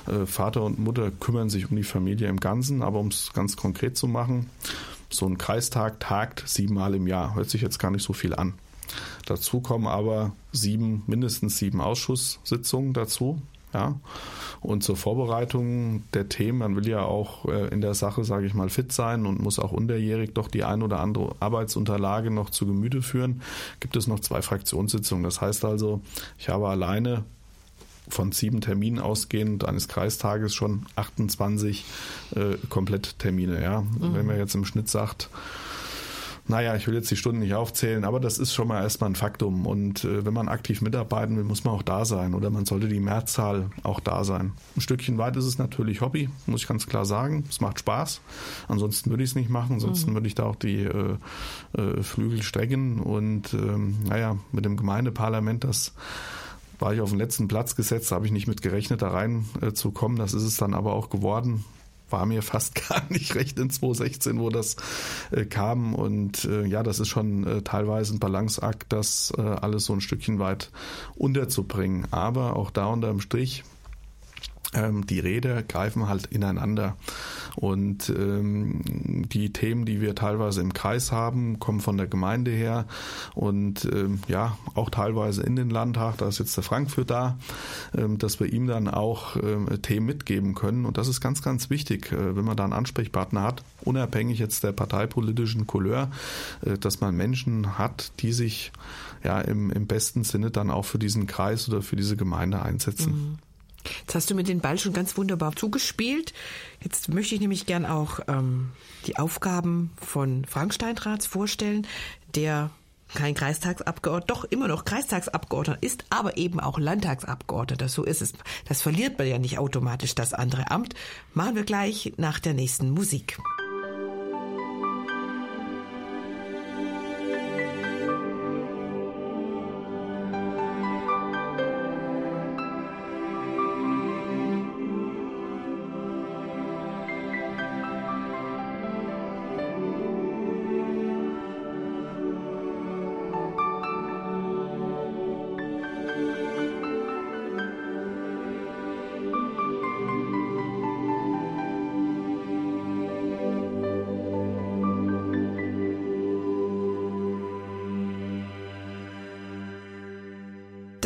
Äh, Vater und Mutter kümmern sich um die Familie im Ganzen, aber um es ganz konkret zu machen, so ein Kreistag tagt siebenmal im Jahr. Hört sich jetzt gar nicht so viel an. Dazu kommen aber sieben, mindestens sieben Ausschusssitzungen dazu. Ja. Und zur Vorbereitung der Themen, man will ja auch äh, in der Sache, sage ich mal, fit sein und muss auch unterjährig doch die ein oder andere Arbeitsunterlage noch zu Gemüte führen, gibt es noch zwei Fraktionssitzungen. Das heißt also, ich habe alleine von sieben Terminen ausgehend eines Kreistages schon 28 äh, Kompletttermine. Ja? Mhm. Wenn man jetzt im Schnitt sagt, naja, ich will jetzt die Stunden nicht aufzählen, aber das ist schon mal erstmal ein Faktum. Und äh, wenn man aktiv mitarbeiten will, muss man auch da sein oder man sollte die Mehrzahl auch da sein. Ein Stückchen weit ist es natürlich Hobby, muss ich ganz klar sagen. Es macht Spaß. Ansonsten würde ich es nicht machen, ansonsten mhm. würde ich da auch die äh, äh, Flügel strecken. Und ähm, naja, mit dem Gemeindeparlament, das war ich auf den letzten Platz gesetzt, habe ich nicht mit gerechnet, da rein äh. Das ist es dann aber auch geworden war mir fast gar nicht recht in 2016, wo das äh, kam. Und äh, ja, das ist schon äh, teilweise ein Balanceakt, das äh, alles so ein Stückchen weit unterzubringen. Aber auch da unterm Strich ähm, die Räder greifen halt ineinander. Und ähm, die Themen, die wir teilweise im Kreis haben, kommen von der Gemeinde her und ähm, ja, auch teilweise in den Landtag, da ist jetzt der Frankfurt da, ähm, dass wir ihm dann auch ähm, Themen mitgeben können. Und das ist ganz, ganz wichtig, äh, wenn man da einen Ansprechpartner hat, unabhängig jetzt der parteipolitischen Couleur, äh, dass man Menschen hat, die sich ja im, im besten Sinne dann auch für diesen Kreis oder für diese Gemeinde einsetzen. Mhm. Jetzt hast du mir den Ball schon ganz wunderbar zugespielt. Jetzt möchte ich nämlich gern auch ähm, die Aufgaben von Frank Steinratz vorstellen, der kein Kreistagsabgeordneter, doch immer noch Kreistagsabgeordneter ist, aber eben auch Landtagsabgeordneter. So ist es. Das verliert man ja nicht automatisch, das andere Amt. Machen wir gleich nach der nächsten Musik.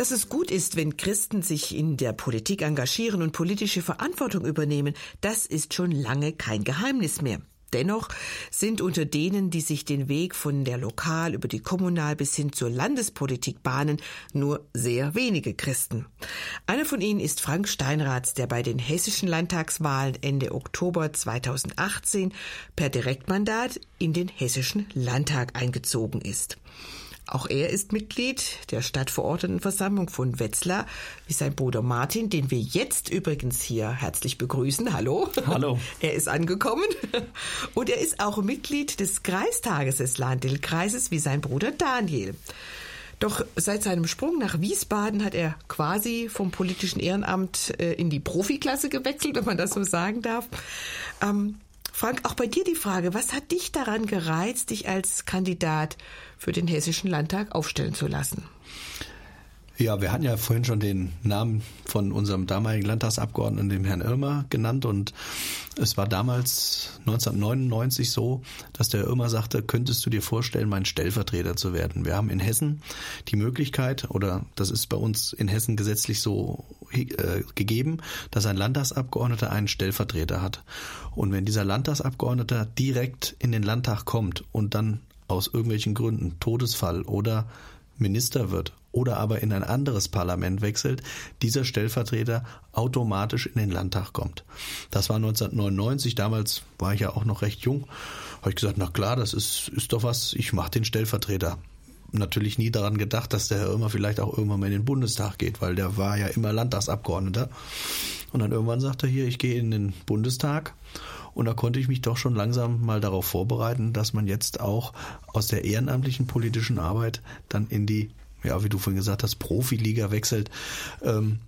Dass es gut ist, wenn Christen sich in der Politik engagieren und politische Verantwortung übernehmen, das ist schon lange kein Geheimnis mehr. Dennoch sind unter denen, die sich den Weg von der Lokal über die Kommunal bis hin zur Landespolitik bahnen, nur sehr wenige Christen. Einer von ihnen ist Frank Steinratz, der bei den hessischen Landtagswahlen Ende Oktober 2018 per Direktmandat in den hessischen Landtag eingezogen ist. Auch er ist Mitglied der Stadtverordnetenversammlung von Wetzlar, wie sein Bruder Martin, den wir jetzt übrigens hier herzlich begrüßen. Hallo. Hallo. Er ist angekommen. Und er ist auch Mitglied des Kreistages des Lahndil-Kreises, wie sein Bruder Daniel. Doch seit seinem Sprung nach Wiesbaden hat er quasi vom politischen Ehrenamt äh, in die Profiklasse gewechselt, wenn man das so sagen darf. Ähm, Frank, auch bei dir die Frage, was hat dich daran gereizt, dich als Kandidat für den Hessischen Landtag aufstellen zu lassen? Ja, wir hatten ja vorhin schon den Namen von unserem damaligen Landtagsabgeordneten, dem Herrn Irmer, genannt. Und es war damals 1999 so, dass der Irmer sagte, könntest du dir vorstellen, mein Stellvertreter zu werden? Wir haben in Hessen die Möglichkeit, oder das ist bei uns in Hessen gesetzlich so äh, gegeben, dass ein Landtagsabgeordneter einen Stellvertreter hat. Und wenn dieser Landtagsabgeordneter direkt in den Landtag kommt und dann aus irgendwelchen Gründen, Todesfall oder Minister wird oder aber in ein anderes Parlament wechselt, dieser Stellvertreter automatisch in den Landtag kommt. Das war 1999, damals war ich ja auch noch recht jung, habe ich gesagt, na klar, das ist, ist doch was, ich mache den Stellvertreter. natürlich nie daran gedacht, dass der Herr Irmer vielleicht auch irgendwann mal in den Bundestag geht, weil der war ja immer Landtagsabgeordneter. Und dann irgendwann sagte er hier, ich gehe in den Bundestag. Und da konnte ich mich doch schon langsam mal darauf vorbereiten, dass man jetzt auch aus der ehrenamtlichen politischen Arbeit dann in die, ja, wie du vorhin gesagt hast, Profiliga wechselt. Ähm,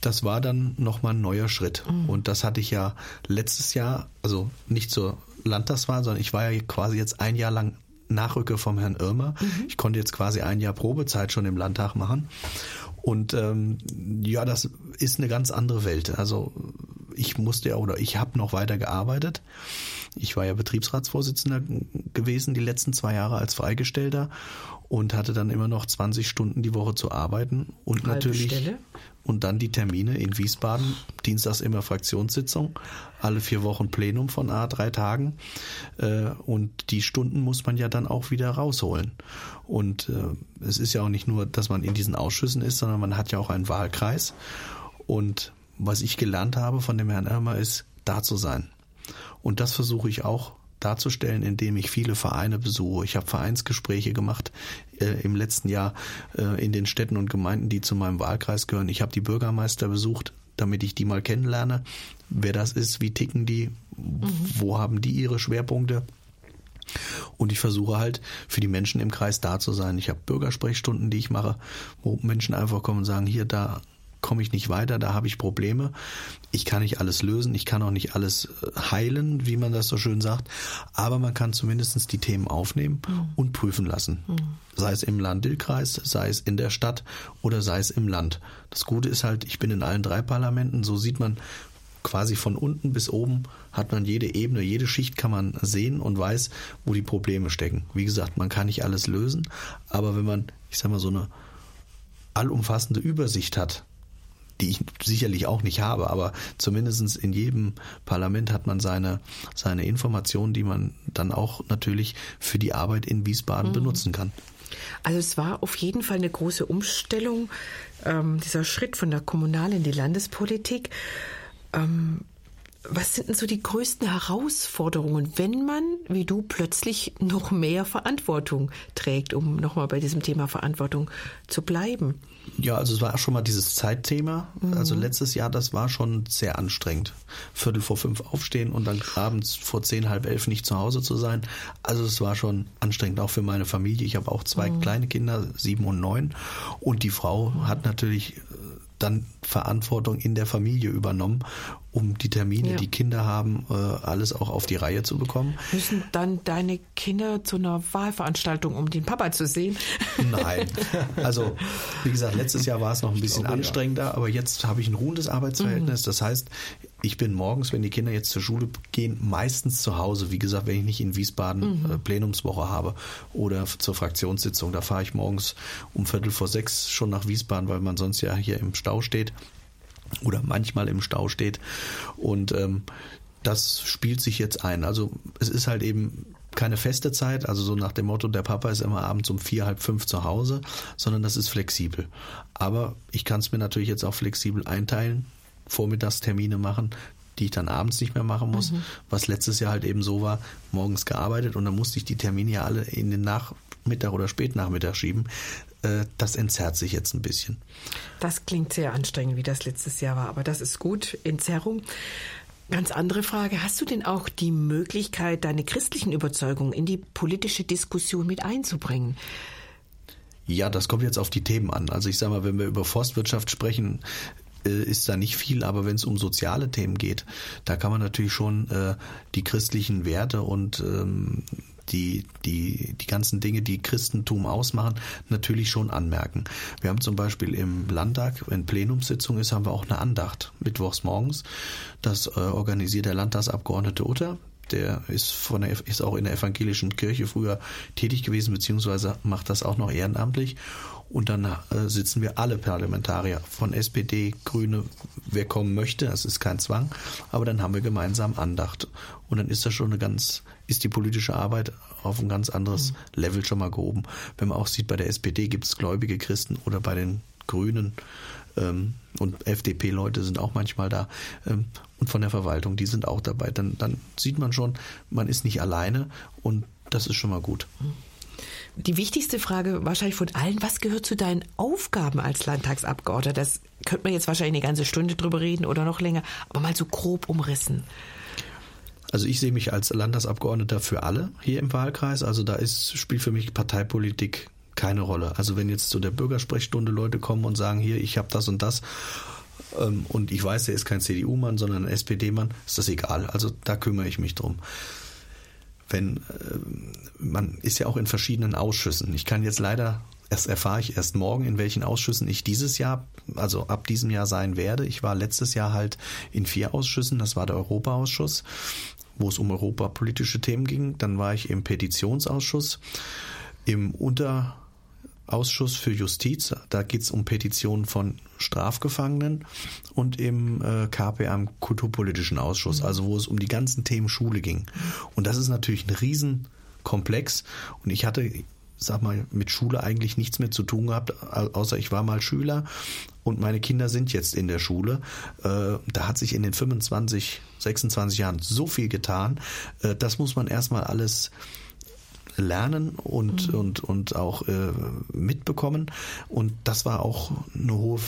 das war dann nochmal ein neuer Schritt. Mhm. Und das hatte ich ja letztes Jahr, also nicht zur Landtagswahl, sondern ich war ja quasi jetzt ein Jahr lang Nachrücke vom Herrn Irmer. Mhm. Ich konnte jetzt quasi ein Jahr Probezeit schon im Landtag machen. Und ähm, ja, das ist eine ganz andere Welt. Also ich musste ja oder ich habe noch weiter gearbeitet. Ich war ja Betriebsratsvorsitzender gewesen die letzten zwei Jahre als Freigestellter und hatte dann immer noch 20 Stunden die Woche zu arbeiten und Halbe natürlich Stelle? und dann die Termine in Wiesbaden, dienstags immer Fraktionssitzung, alle vier Wochen Plenum von A drei Tagen äh, und die Stunden muss man ja dann auch wieder rausholen und äh, es ist ja auch nicht nur, dass man in diesen Ausschüssen ist, sondern man hat ja auch einen Wahlkreis und was ich gelernt habe von dem Herrn Irmer ist, da zu sein. Und das versuche ich auch darzustellen, indem ich viele Vereine besuche. Ich habe Vereinsgespräche gemacht äh, im letzten Jahr äh, in den Städten und Gemeinden, die zu meinem Wahlkreis gehören. Ich habe die Bürgermeister besucht, damit ich die mal kennenlerne, wer das ist, wie ticken die, mhm. wo haben die ihre Schwerpunkte. Und ich versuche halt für die Menschen im Kreis da zu sein. Ich habe Bürgersprechstunden, die ich mache, wo Menschen einfach kommen und sagen, hier, da komme ich nicht weiter, da habe ich Probleme. Ich kann nicht alles lösen, ich kann auch nicht alles äh, heilen, wie man das so schön sagt, aber man kann zumindest die Themen aufnehmen mhm. und prüfen lassen. Mhm. Sei es im Land-Dill-Kreis, sei es in der Stadt oder sei es im Land. Das Gute ist halt, ich bin in allen drei Parlamenten, so sieht man quasi von unten bis oben hat man jede Ebene, jede Schicht kann man sehen und weiß, wo die Probleme stecken. Wie gesagt, man kann nicht alles lösen, aber wenn man, ich sag mal, so eine allumfassende Übersicht hat, die ich sicherlich auch nicht habe, aber zumindest in jedem Parlament hat man seine, seine Informationen, die man dann auch natürlich für die Arbeit in Wiesbaden mhm. benutzen kann. Also es war auf jeden Fall eine große Umstellung, ähm, dieser Schritt von der Kommunal in die Landespolitik. Ähm, was sind denn so die größten Herausforderungen, wenn man, wie du, plötzlich noch mehr Verantwortung trägt, um nochmal bei diesem Thema Verantwortung zu bleiben? Ja, also es war auch schon mal dieses Zeitthema. Mhm. Also letztes Jahr, das war schon sehr anstrengend. Viertel vor fünf aufstehen und dann abends vor zehn, halb elf nicht zu Hause zu sein. Also es war schon anstrengend, auch für meine Familie. Ich habe auch zwei mhm. kleine Kinder, sieben und neun. Und die Frau mhm. hat natürlich dann Verantwortung in der Familie übernommen, um die Termine, ja. die Kinder haben, äh, alles auch auf die Reihe zu bekommen. Müssen dann deine Kinder zu einer Wahlveranstaltung, um den Papa zu sehen? Nein. Also, wie gesagt, letztes Jahr war es noch ein bisschen glaube, anstrengender, ja. aber jetzt habe ich ein ruhendes Arbeitsverhältnis. Mhm. Das heißt, ich bin morgens, wenn die Kinder jetzt zur Schule gehen, meistens zu Hause. Wie gesagt, wenn ich nicht in Wiesbaden mhm. äh, Plenumswoche habe oder zur Fraktionssitzung, da fahre ich morgens um Viertel vor sechs schon nach Wiesbaden, weil man sonst ja hier im Stau steht oder manchmal im Stau steht. Und ähm, das spielt sich jetzt ein. Also es ist halt eben keine feste Zeit, also so nach dem Motto, der Papa ist immer abends um vier, halb fünf zu Hause, sondern das ist flexibel. Aber ich kann es mir natürlich jetzt auch flexibel einteilen, Vormittagstermine machen, die ich dann abends nicht mehr machen muss, mhm. was letztes Jahr halt eben so war, morgens gearbeitet und dann musste ich die Termine ja alle in den Nachmittag oder Spätnachmittag schieben. Äh, das entzerrt sich jetzt ein bisschen. Das klingt sehr anstrengend, wie das letztes Jahr war, aber das ist gut. Entzerrung. Ganz andere Frage. Hast du denn auch die Möglichkeit, deine christlichen Überzeugungen in die politische Diskussion mit einzubringen? Ja, das kommt jetzt auf die Themen an. Also ich sage mal, wenn wir über Forstwirtschaft sprechen, äh, ist da nicht viel, aber wenn es um soziale Themen geht, da kann man natürlich schon äh, die christlichen Werte und ähm, die, die, die ganzen Dinge, die Christentum ausmachen, natürlich schon anmerken. Wir haben zum Beispiel im Landtag, wenn Plenumssitzung ist, haben wir auch eine Andacht mittwochs morgens. Das äh, organisiert der Landtagsabgeordnete Utter der ist von der, ist auch in der evangelischen Kirche früher tätig gewesen, beziehungsweise macht das auch noch ehrenamtlich. Und dann äh, sitzen wir alle Parlamentarier von SPD, Grüne, wer kommen möchte, das ist kein Zwang, aber dann haben wir gemeinsam Andacht. Und dann ist das schon eine ganz, ist die politische Arbeit auf ein ganz anderes mhm. Level schon mal gehoben. Wenn man auch sieht, bei der SPD gibt es gläubige Christen oder bei den Grünen ähm, und FDP-Leute sind auch manchmal da ähm, und von der Verwaltung, die sind auch dabei. Dann, dann sieht man schon, man ist nicht alleine und das ist schon mal gut. Die wichtigste Frage wahrscheinlich von allen, was gehört zu deinen Aufgaben als Landtagsabgeordneter? Das könnte man jetzt wahrscheinlich eine ganze Stunde drüber reden oder noch länger, aber mal so grob umrissen. Also ich sehe mich als Landtagsabgeordneter für alle hier im Wahlkreis. Also da ist, spielt für mich Parteipolitik keine Rolle. Also wenn jetzt zu der Bürgersprechstunde Leute kommen und sagen, hier, ich habe das und das ähm, und ich weiß, der ist kein CDU-Mann, sondern ein SPD-Mann, ist das egal. Also da kümmere ich mich drum wenn äh, man ist ja auch in verschiedenen Ausschüssen. Ich kann jetzt leider erst erfahre ich erst morgen, in welchen Ausschüssen ich dieses Jahr, also ab diesem Jahr sein werde. Ich war letztes Jahr halt in vier Ausschüssen. Das war der Europaausschuss, wo es um europapolitische Themen ging. Dann war ich im Petitionsausschuss, im Unter Ausschuss für Justiz. Da geht es um Petitionen von Strafgefangenen und im äh, KPA im Kulturpolitischen Ausschuss, mhm. also wo es um die ganzen Themen Schule ging. Und das ist natürlich ein Riesenkomplex. Und ich hatte, sag mal, mit Schule eigentlich nichts mehr zu tun gehabt, außer ich war mal Schüler und meine Kinder sind jetzt in der Schule. Äh, da hat sich in den 25, 26 Jahren so viel getan. Äh, das muss man erstmal alles lernen und, mhm. und, und auch äh, mitbekommen. Und das war auch eine hohe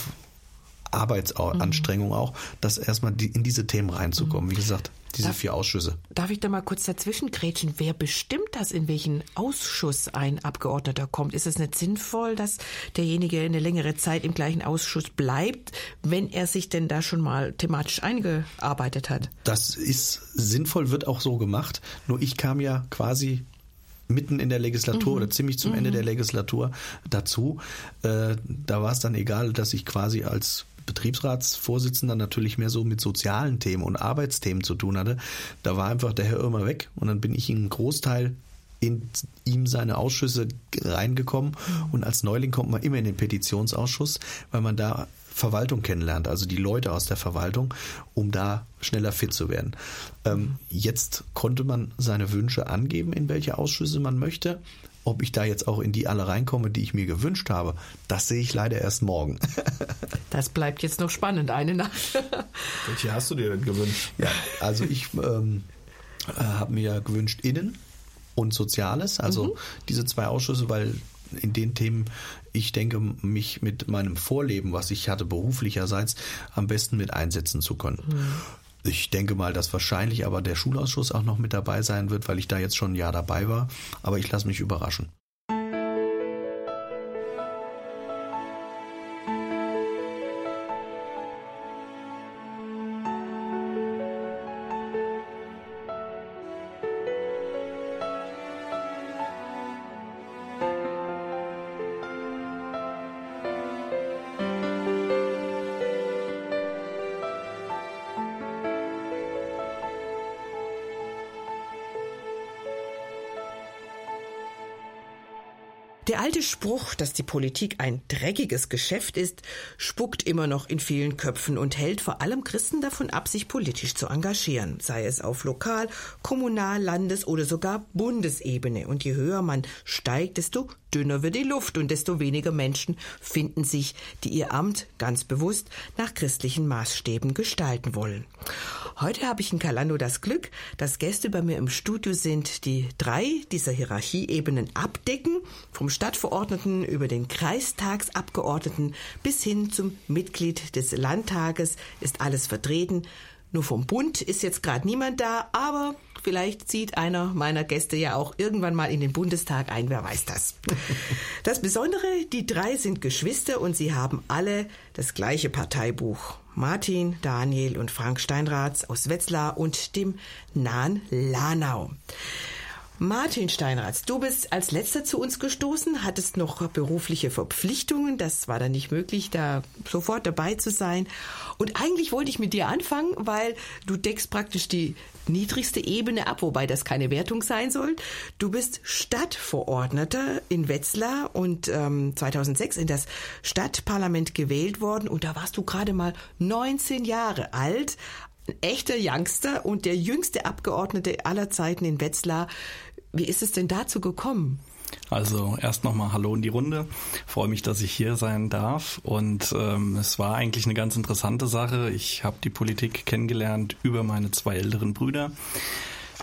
Arbeitsanstrengung mhm. auch, das erstmal die, in diese Themen reinzukommen. Wie gesagt, diese darf, vier Ausschüsse. Darf ich da mal kurz dazwischen grätschen? Wer bestimmt das, in welchen Ausschuss ein Abgeordneter kommt? Ist es nicht sinnvoll, dass derjenige eine längere Zeit im gleichen Ausschuss bleibt, wenn er sich denn da schon mal thematisch eingearbeitet hat? Das ist sinnvoll, wird auch so gemacht. Nur ich kam ja quasi mitten in der Legislatur mhm. oder ziemlich zum mhm. Ende der Legislatur dazu. Äh, da war es dann egal, dass ich quasi als Betriebsratsvorsitzender natürlich mehr so mit sozialen Themen und Arbeitsthemen zu tun hatte. Da war einfach der Herr Irmer weg und dann bin ich in einen Großteil in ihm seine Ausschüsse reingekommen mhm. und als Neuling kommt man immer in den Petitionsausschuss, weil man da Verwaltung kennenlernt, also die Leute aus der Verwaltung, um da schneller fit zu werden. Ähm, jetzt konnte man seine Wünsche angeben, in welche Ausschüsse man möchte. Ob ich da jetzt auch in die alle reinkomme, die ich mir gewünscht habe, das sehe ich leider erst morgen. das bleibt jetzt noch spannend, eine Nacht. Welche hast du dir denn gewünscht? Ja, also ich ähm, äh, habe mir gewünscht Innen und Soziales, also mhm. diese zwei Ausschüsse, weil in den Themen, ich denke, mich mit meinem Vorleben, was ich hatte beruflicherseits, am besten mit einsetzen zu können. Mhm. Ich denke mal, dass wahrscheinlich aber der Schulausschuss auch noch mit dabei sein wird, weil ich da jetzt schon ein Jahr dabei war. Aber ich lasse mich überraschen. Spruch, dass die Politik ein dreckiges Geschäft ist, spuckt immer noch in vielen Köpfen und hält vor allem Christen davon ab, sich politisch zu engagieren, sei es auf Lokal-, Kommunal-, Landes- oder sogar Bundesebene. Und je höher man steigt, desto dünner wird die Luft und desto weniger Menschen finden sich, die ihr Amt ganz bewusst nach christlichen Maßstäben gestalten wollen. Heute habe ich in Kalando das Glück, dass Gäste bei mir im Studio sind, die drei dieser Hierarchieebenen abdecken, vom Stadtverordneten über den Kreistagsabgeordneten bis hin zum Mitglied des Landtages ist alles vertreten. Nur vom Bund ist jetzt gerade niemand da, aber vielleicht zieht einer meiner Gäste ja auch irgendwann mal in den Bundestag ein, wer weiß das. Das Besondere, die drei sind Geschwister und sie haben alle das gleiche Parteibuch. Martin, Daniel und Frank Steinraths aus Wetzlar und dem nahen Lanau. Martin Steinratz, du bist als letzter zu uns gestoßen, hattest noch berufliche Verpflichtungen, das war dann nicht möglich, da sofort dabei zu sein. Und eigentlich wollte ich mit dir anfangen, weil du deckst praktisch die niedrigste Ebene ab, wobei das keine Wertung sein soll. Du bist Stadtverordneter in Wetzlar und ähm, 2006 in das Stadtparlament gewählt worden und da warst du gerade mal 19 Jahre alt, ein echter Youngster und der jüngste Abgeordnete aller Zeiten in Wetzlar. Wie ist es denn dazu gekommen? Also erst nochmal Hallo in die Runde. Freue mich, dass ich hier sein darf. Und ähm, es war eigentlich eine ganz interessante Sache. Ich habe die Politik kennengelernt über meine zwei älteren Brüder.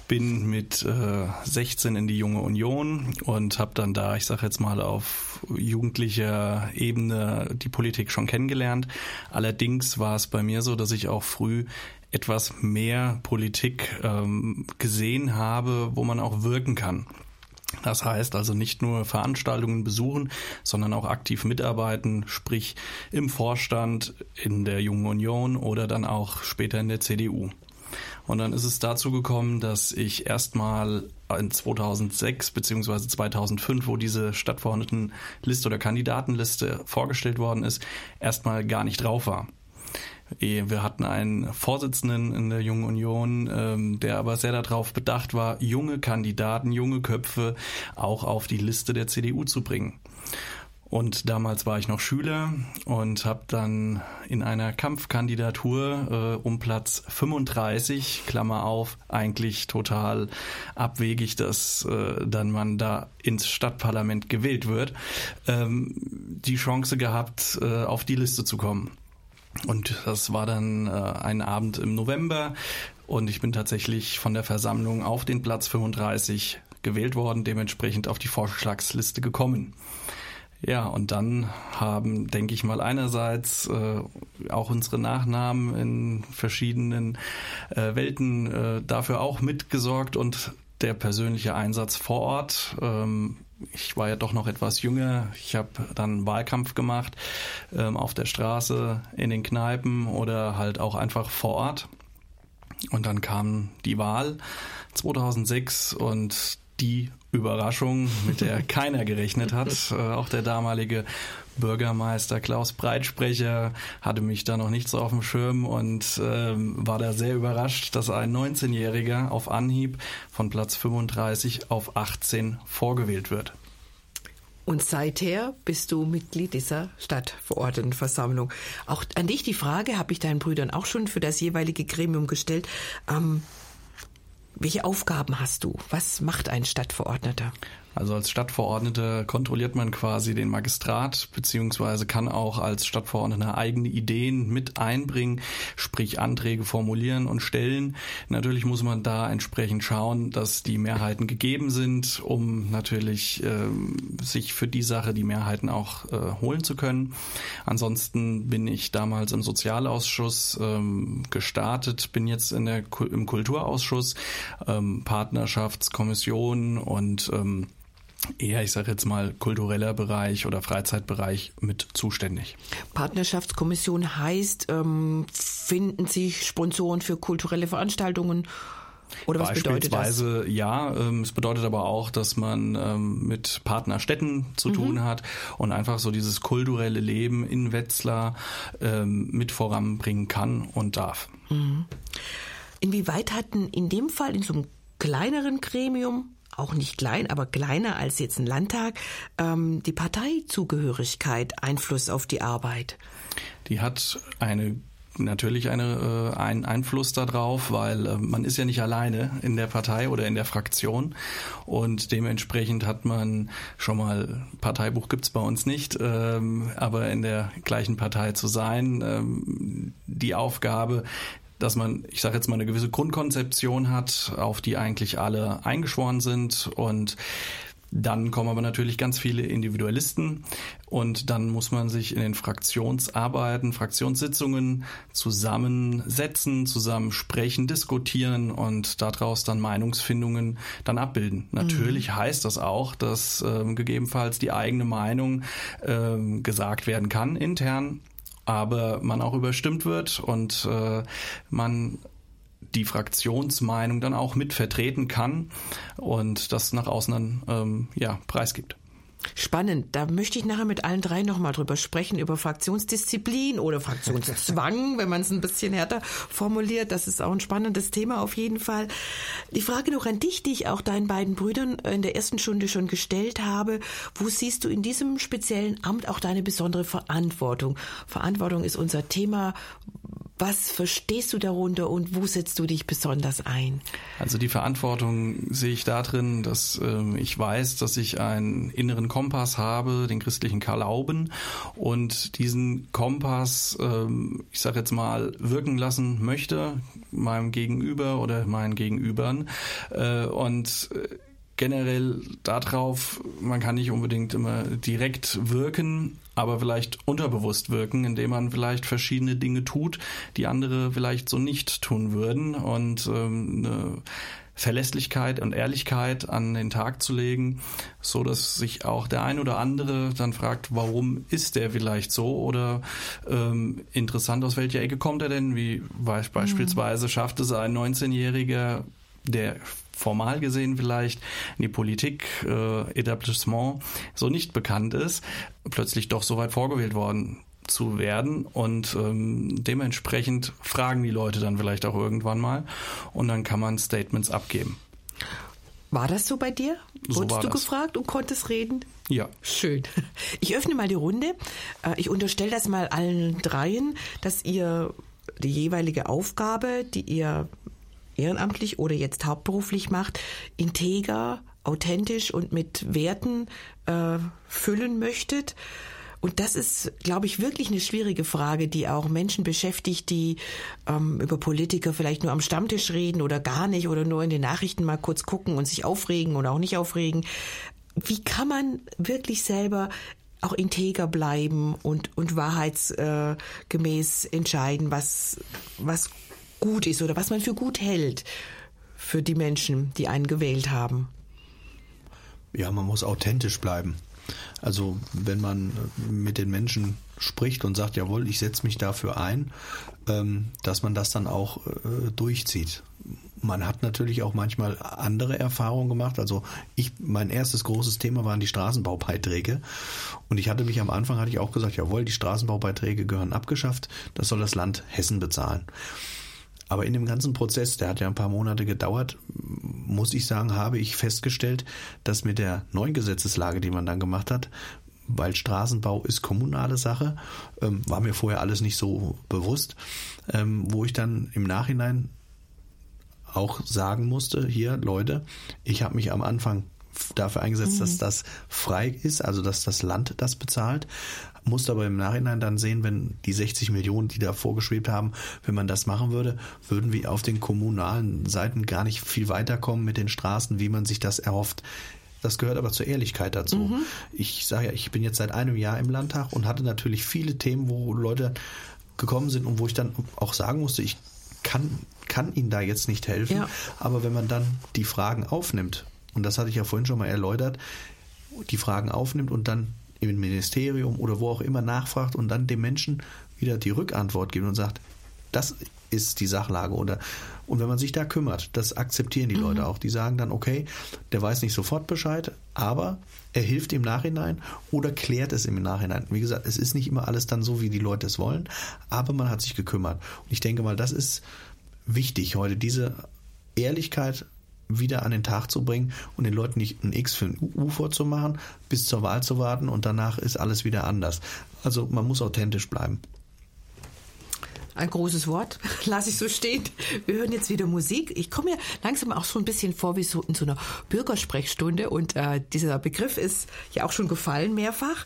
bin mit äh, 16 in die Junge Union und habe dann da, ich sage jetzt mal, auf jugendlicher Ebene die Politik schon kennengelernt. Allerdings war es bei mir so, dass ich auch früh etwas mehr Politik ähm, gesehen habe, wo man auch wirken kann. Das heißt also nicht nur Veranstaltungen besuchen, sondern auch aktiv mitarbeiten, sprich im Vorstand, in der Jungen Union oder dann auch später in der CDU. Und dann ist es dazu gekommen, dass ich erstmal in 2006 beziehungsweise 2005, wo diese Stadtverordnetenliste oder Kandidatenliste vorgestellt worden ist, erstmal gar nicht drauf war. Eh, wir hatten einen Vorsitzenden in der Jungen Union, ähm, der aber sehr darauf bedacht war, junge Kandidaten, junge Köpfe auch auf die Liste der CDU zu bringen. Und damals war ich noch Schüler und habe dann in einer Kampfkandidatur äh, um Platz 35, Klammer auf, eigentlich total abwegig, dass äh, dann man da ins Stadtparlament gewählt wird, ähm, die Chance gehabt, äh, auf die Liste zu kommen. Und das war dann äh, ein Abend im November und ich bin tatsächlich von der Versammlung auf den Platz 35 gewählt worden, dementsprechend auf die Vorschlagsliste gekommen. Ja, und dann haben, denke ich mal, einerseits äh, auch unsere Nachnamen in verschiedenen äh, Welten äh, dafür auch mitgesorgt und der persönliche Einsatz vor Ort. Ähm, ich war ja doch noch etwas jünger. Ich habe dann Wahlkampf gemacht ähm, auf der Straße, in den Kneipen oder halt auch einfach vor Ort. Und dann kam die Wahl 2006 und die Überraschung, mit der keiner gerechnet hat. Äh, auch der damalige Bürgermeister Klaus Breitsprecher hatte mich da noch nicht so auf dem Schirm und ähm, war da sehr überrascht, dass ein 19-Jähriger auf Anhieb von Platz 35 auf 18 vorgewählt wird. Und seither bist du Mitglied dieser Stadtverordnetenversammlung. Auch an dich die Frage, habe ich deinen Brüdern auch schon für das jeweilige Gremium gestellt. Ähm, welche Aufgaben hast du? Was macht ein Stadtverordneter? Also als Stadtverordneter kontrolliert man quasi den Magistrat, beziehungsweise kann auch als Stadtverordneter eigene Ideen mit einbringen, sprich Anträge formulieren und stellen. Natürlich muss man da entsprechend schauen, dass die Mehrheiten gegeben sind, um natürlich äh, sich für die Sache die Mehrheiten auch äh, holen zu können. Ansonsten bin ich damals im Sozialausschuss ähm, gestartet, bin jetzt in der, im Kulturausschuss, ähm, Partnerschaftskommission und ähm, eher, ich sage jetzt mal, kultureller Bereich oder Freizeitbereich mit zuständig. Partnerschaftskommission heißt, ähm, finden sich Sponsoren für kulturelle Veranstaltungen? Oder was bedeutet das? Beispielsweise ja, ähm, es bedeutet aber auch, dass man ähm, mit Partnerstädten zu mhm. tun hat und einfach so dieses kulturelle Leben in Wetzlar ähm, mit voranbringen kann und darf. Mhm. Inwieweit hatten in dem Fall in so einem kleineren Gremium auch nicht klein, aber kleiner als jetzt ein Landtag, ähm, die Parteizugehörigkeit Einfluss auf die Arbeit? Die hat eine natürlich eine, äh, einen Einfluss darauf, weil äh, man ist ja nicht alleine in der Partei oder in der Fraktion und dementsprechend hat man schon mal, Parteibuch gibt's bei uns nicht, ähm, aber in der gleichen Partei zu sein, ähm, die Aufgabe, dass man, ich sage jetzt mal, eine gewisse Grundkonzeption hat, auf die eigentlich alle eingeschworen sind und dann kommen aber natürlich ganz viele Individualisten und dann muss man sich in den Fraktionsarbeiten, Fraktionssitzungen zusammensetzen, zusammen sprechen, diskutieren und daraus dann Meinungsfindungen dann abbilden. Natürlich mhm. heißt das auch, dass ähm, gegebenenfalls die eigene Meinung ähm, gesagt werden kann intern aber man auch überstimmt wird und äh, man die Fraktionsmeinung dann auch mit vertreten kann und das nach außen dann ähm, ja preisgibt. Spannend. Da möchte ich nachher mit allen drei nochmal drüber sprechen, über Fraktionsdisziplin oder Fraktionszwang, wenn man es ein bisschen härter formuliert. Das ist auch ein spannendes Thema auf jeden Fall. Die Frage noch an dich, die ich auch deinen beiden Brüdern in der ersten Stunde schon gestellt habe. Wo siehst du in diesem speziellen Amt auch deine besondere Verantwortung? Verantwortung ist unser Thema Was verstehst du darunter und wo setzt du dich besonders ein? Also die Verantwortung sehe ich darin, dass ähm, ich weiß, dass ich einen inneren Kompass habe, den christlichen Glauben und diesen Kompass, ähm, ich sage jetzt mal, wirken lassen möchte, meinem Gegenüber oder meinen Gegenübern. Äh, und äh, generell darauf, man kann nicht unbedingt immer direkt wirken, aber vielleicht unterbewusst wirken, indem man vielleicht verschiedene Dinge tut, die andere vielleicht so nicht tun würden. Und ähm, eine Verlässlichkeit und Ehrlichkeit an den Tag zu legen, so dass sich auch der ein oder andere dann fragt, warum ist der vielleicht so? Oder ähm, interessant, aus welcher Ecke kommt er denn? Wie beispielsweise schafft es ein 19-Jähriger, der formal gesehen vielleicht in die Politik, äh, Etablissement so nicht bekannt ist, plötzlich doch so weit vorgewählt worden zu werden und ähm, dementsprechend fragen die Leute dann vielleicht auch irgendwann mal und dann kann man Statements abgeben. War das so bei dir? So Wurdest du das. gefragt und konntest reden? Ja. Schön. Ich öffne mal die Runde. Äh, Ich unterstelle das mal allen dreien, dass ihr die jeweilige Aufgabe, die ihr ehrenamtlich oder jetzt hauptberuflich macht, integer, authentisch und mit Werten äh, füllen möchtet. Und das ist, glaube ich, wirklich eine schwierige Frage, die auch Menschen beschäftigt, die ähm, über Politiker vielleicht nur am Stammtisch reden oder gar nicht oder nur in den Nachrichten mal kurz gucken und sich aufregen oder auch nicht aufregen. Wie kann man wirklich selber auch integer bleiben und, und wahrheitsgemäß entscheiden, was, was gut ist oder was man für gut hält für die Menschen, die einen gewählt haben? Ja, man muss authentisch bleiben. Also wenn man äh, mit den Menschen spricht und sagt, jawohl, ich setze mich dafür ein, ähm, dass man das dann auch äh, durchzieht. Man hat natürlich auch manchmal andere Erfahrungen gemacht. Also ich, mein erstes großes Thema waren die Straßenbaubeiträge. Und ich hatte mich am Anfang, hatte ich auch gesagt, jawohl, die Straßenbaubeiträge gehören abgeschafft. Das soll das Land Hessen bezahlen. Aber in dem ganzen Prozess, der hat ja ein paar Monate gedauert, muss ich sagen, habe ich festgestellt, dass mit der neuen Gesetzeslage, die man dann gemacht hat, weil Straßenbau ist kommunale Sache, ähm, war mir vorher alles nicht so bewusst, ähm, wo ich dann im Nachhinein auch sagen musste, hier Leute, ich habe mich am Anfang dafür eingesetzt, mhm. dass das frei ist, also dass das Land das bezahlt, musste aber im Nachhinein dann sehen, wenn die 60 Millionen, die da vorgeschwebt haben, wenn man das machen würde, würden wir auf den kommunalen Seiten gar nicht viel weiterkommen mit den Straßen, wie man sich das erhofft. Das gehört aber zur Ehrlichkeit dazu. Mhm. Ich sage ja, ich bin jetzt seit einem Jahr im Landtag und hatte natürlich viele Themen, wo Leute gekommen sind und wo ich dann auch sagen musste, ich kann, kann Ihnen da jetzt nicht helfen. Ja. Aber wenn man dann die Fragen aufnimmt, und das hatte ich ja vorhin schon mal erläutert, die Fragen aufnimmt und dann im Ministerium oder wo auch immer nachfragt und dann dem Menschen wieder die Rückantwort gibt und sagt, das ist die Sachlage oder und wenn man sich da kümmert, das akzeptieren die mhm. Leute auch. Die sagen dann, okay, der weiß nicht sofort Bescheid, aber er hilft im Nachhinein oder klärt es im Nachhinein. Wie gesagt, es ist nicht immer alles dann so, wie die Leute es wollen, aber man hat sich gekümmert. Und ich denke mal, das ist wichtig heute, diese Ehrlichkeit wieder an den Tag zu bringen und den Leuten nicht ein X für ein U vorzumachen, bis zur Wahl zu warten und danach ist alles wieder anders. Also man muss authentisch bleiben. Ein großes Wort, lasse ich so stehen. Wir hören jetzt wieder Musik. Ich komme mir langsam auch so ein bisschen vor wie so in so einer Bürgersprechstunde und äh, dieser Begriff ist ja auch schon gefallen mehrfach.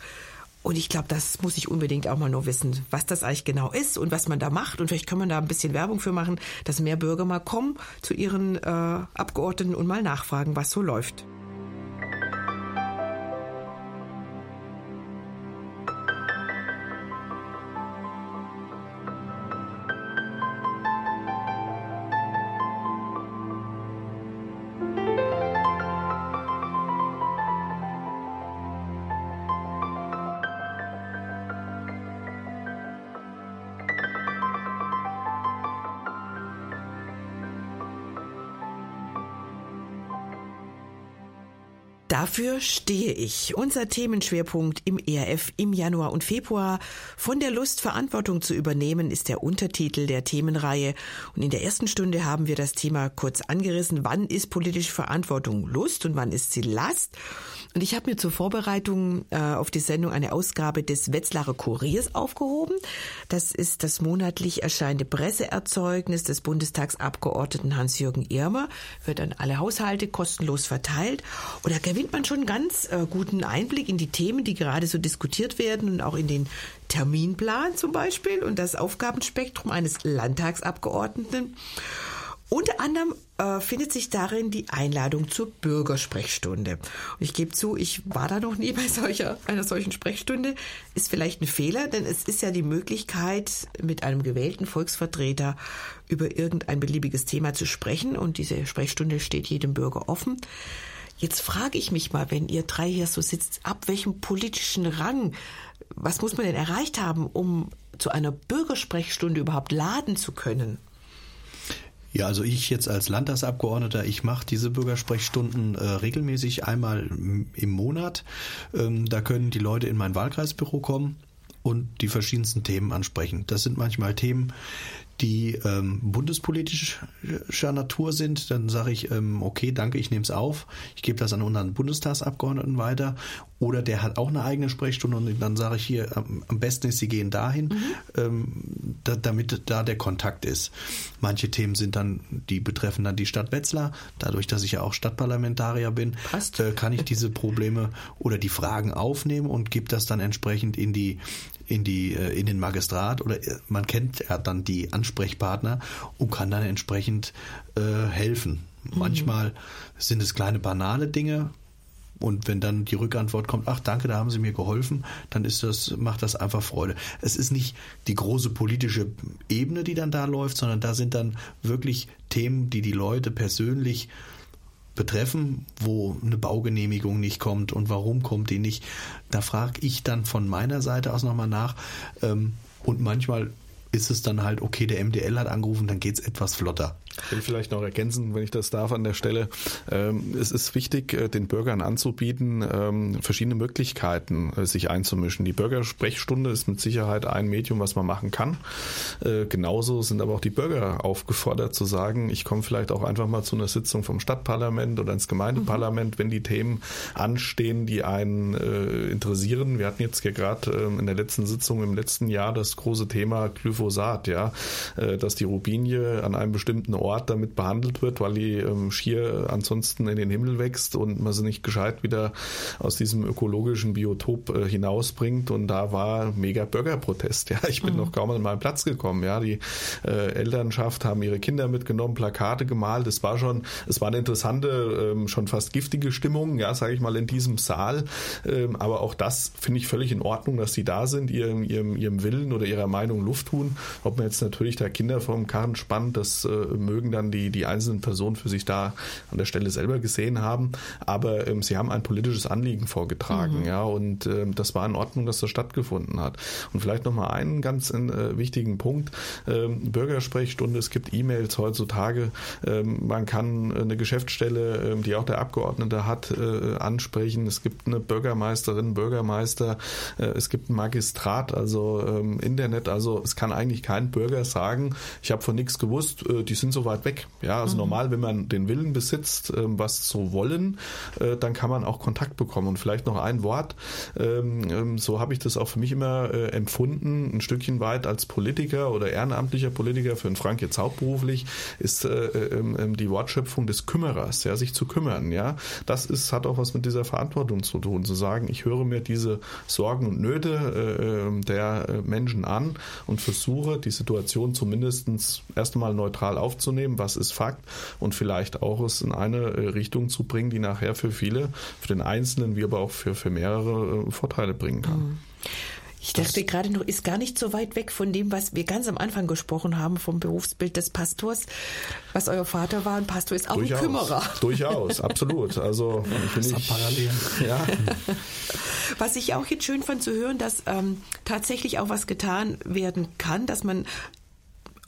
Und ich glaube, das muss ich unbedingt auch mal nur wissen, was das eigentlich genau ist und was man da macht. Und vielleicht kann man da ein bisschen Werbung für machen, dass mehr Bürger mal kommen zu ihren äh, Abgeordneten und mal nachfragen, was so läuft. Dafür stehe ich. Unser Themenschwerpunkt im ERF im Januar und Februar. Von der Lust, Verantwortung zu übernehmen, ist der Untertitel der Themenreihe. Und in der ersten Stunde haben wir das Thema kurz angerissen. Wann ist politische Verantwortung Lust und wann ist sie Last? Und ich habe mir zur Vorbereitung äh, auf die Sendung eine Ausgabe des Wetzlarer Kuriers aufgehoben. Das ist das monatlich erscheinende Presseerzeugnis des Bundestagsabgeordneten Hans-Jürgen Irmer. Wird an alle Haushalte kostenlos verteilt. Und gewinnt man schon ganz äh, guten Einblick in die Themen, die gerade so diskutiert werden und auch in den Terminplan zum Beispiel und das Aufgabenspektrum eines Landtagsabgeordneten. Unter anderem äh, findet sich darin die Einladung zur Bürgersprechstunde. Und ich gebe zu, ich war da noch nie bei solcher, einer solchen Sprechstunde. Ist vielleicht ein Fehler, denn es ist ja die Möglichkeit, mit einem gewählten Volksvertreter über irgendein beliebiges Thema zu sprechen. Und diese Sprechstunde steht jedem Bürger offen. Jetzt frage ich mich mal, wenn ihr drei hier so sitzt, ab welchem politischen Rang, was muss man denn erreicht haben, um zu einer Bürgersprechstunde überhaupt laden zu können? Ja, also ich jetzt als Landtagsabgeordneter, ich mache diese Bürgersprechstunden äh, regelmäßig einmal im Monat. Ähm, da können die Leute in mein Wahlkreisbüro kommen und die verschiedensten Themen ansprechen. Das sind manchmal Themen, die ähm, bundespolitischer Natur sind, dann sage ich, ähm, okay, danke, ich nehme es auf, ich gebe das an unseren Bundestagsabgeordneten weiter. Oder der hat auch eine eigene Sprechstunde und dann sage ich hier, am besten ist, Sie gehen dahin, mhm. ähm, da, damit da der Kontakt ist. Manche Themen sind dann, die betreffen dann die Stadt Wetzlar. Dadurch, dass ich ja auch Stadtparlamentarier bin, äh, kann ich diese Probleme oder die Fragen aufnehmen und gebe das dann entsprechend in die in die äh, in den Magistrat oder äh, man kennt ja dann die Ansprechpartner und kann dann entsprechend äh, helfen. Mhm. Manchmal sind es kleine banale Dinge, und wenn dann die Rückantwort kommt, ach danke, da haben Sie mir geholfen, dann ist das, macht das einfach Freude. Es ist nicht die große politische Ebene, die dann da läuft, sondern da sind dann wirklich Themen, die die Leute persönlich betreffen, wo eine Baugenehmigung nicht kommt und warum kommt die nicht. Da frage ich dann von meiner Seite aus nochmal nach. Ähm, und manchmal ist es dann halt, okay, der MDL hat angerufen, dann geht es etwas flotter. Ich will vielleicht noch ergänzen, wenn ich das darf an der Stelle. Ähm, es ist wichtig, äh, den Bürgern anzubieten, ähm, verschiedene Möglichkeiten äh, sich einzumischen. Die Bürgersprechstunde ist mit Sicherheit ein Medium, was man machen kann. Äh, genauso sind aber auch die Bürger aufgefordert zu sagen, ich komme vielleicht auch einfach mal zu einer Sitzung vom Stadtparlament oder ins Gemeindeparlament, mhm. wenn die Themen anstehen, die einen interessieren. Wir hatten jetzt hier gerade ähm, in der letzten Sitzung im letzten Jahr das große Thema Glyphosat, ja, dass die Rubinie an einem bestimmten Ort damit behandelt wird, weil die ähm, schier ansonsten in den Himmel wächst und man sie nicht gescheit wieder aus diesem ökologischen Biotop äh, hinausbringt. Und da war mega Bürgerprotest. Ja, ich bin mhm. noch kaum an meinen Platz gekommen. Ja, die äh, Elternschaft haben ihre Kinder mitgenommen, Plakate gemalt. Es war schon, es war eine interessante, ähm, schon fast giftige Stimmung, ja, sage ich mal, in diesem Saal. Ähm, aber auch das finde ich völlig in Ordnung, dass sie da sind, ihrem, ihrem, ihrem Willen oder ihrer Meinung Luft tun. Ob man jetzt natürlich da Kinder vom Karren spannt, das äh, mögen dann die, die einzelnen Personen für sich da an der Stelle selber gesehen haben. Aber ähm, sie haben ein politisches Anliegen vorgetragen, mhm. ja, und ähm, das war in Ordnung, dass das stattgefunden hat. Und vielleicht nochmal einen ganz äh, wichtigen Punkt. Ähm, Bürgersprechstunde, es gibt E-Mails heutzutage. Ähm, man kann eine Geschäftsstelle, ähm, die auch der Abgeordnete hat, äh, ansprechen. Es gibt eine Bürgermeisterin, Bürgermeister, äh, es gibt ein Magistrat, also ähm, Internet. Also es kann eigentlich kein Bürger sagen, ich habe von nichts gewusst, äh, die sind so weit weg. Ja, also mhm. normal, wenn man den Willen besitzt, ähm, was zu wollen, äh, dann kann man auch Kontakt bekommen. Und vielleicht noch ein Wort. Ähm, ähm, so habe ich das auch für mich immer äh, empfunden, ein Stückchen weit als Politiker oder ehrenamtlicher Politiker, für den Frank jetzt hauptberuflich, ist äh, die Wortschöpfung des Kümmerers, ja, sich zu kümmern. Ja, das ist, hat auch was mit dieser Verantwortung zu tun, zu sagen, ich höre mir diese Sorgen und Nöte der Menschen an und versuche, die Situation zumindest erst einmal neutral aufzunehmen aufzunehmen, was ist Fakt und vielleicht auch es in eine äh, Richtung zu bringen, die nachher für viele, für den Einzelnen, wie aber auch für, für mehrere äh, Vorteile bringen kann. Mhm. Ich dachte das gerade noch, ist gar nicht so weit weg von dem, was wir ganz am Anfang gesprochen haben, vom Berufsbild des Pastors. Was euer Vater war, ein Pastor ist auch durchaus, ein Kümmerer. Durchaus, absolut. Also finde ich parallel. Ja. Was ich auch jetzt schön fand zu hören, dass ähm, tatsächlich auch was getan werden kann, dass man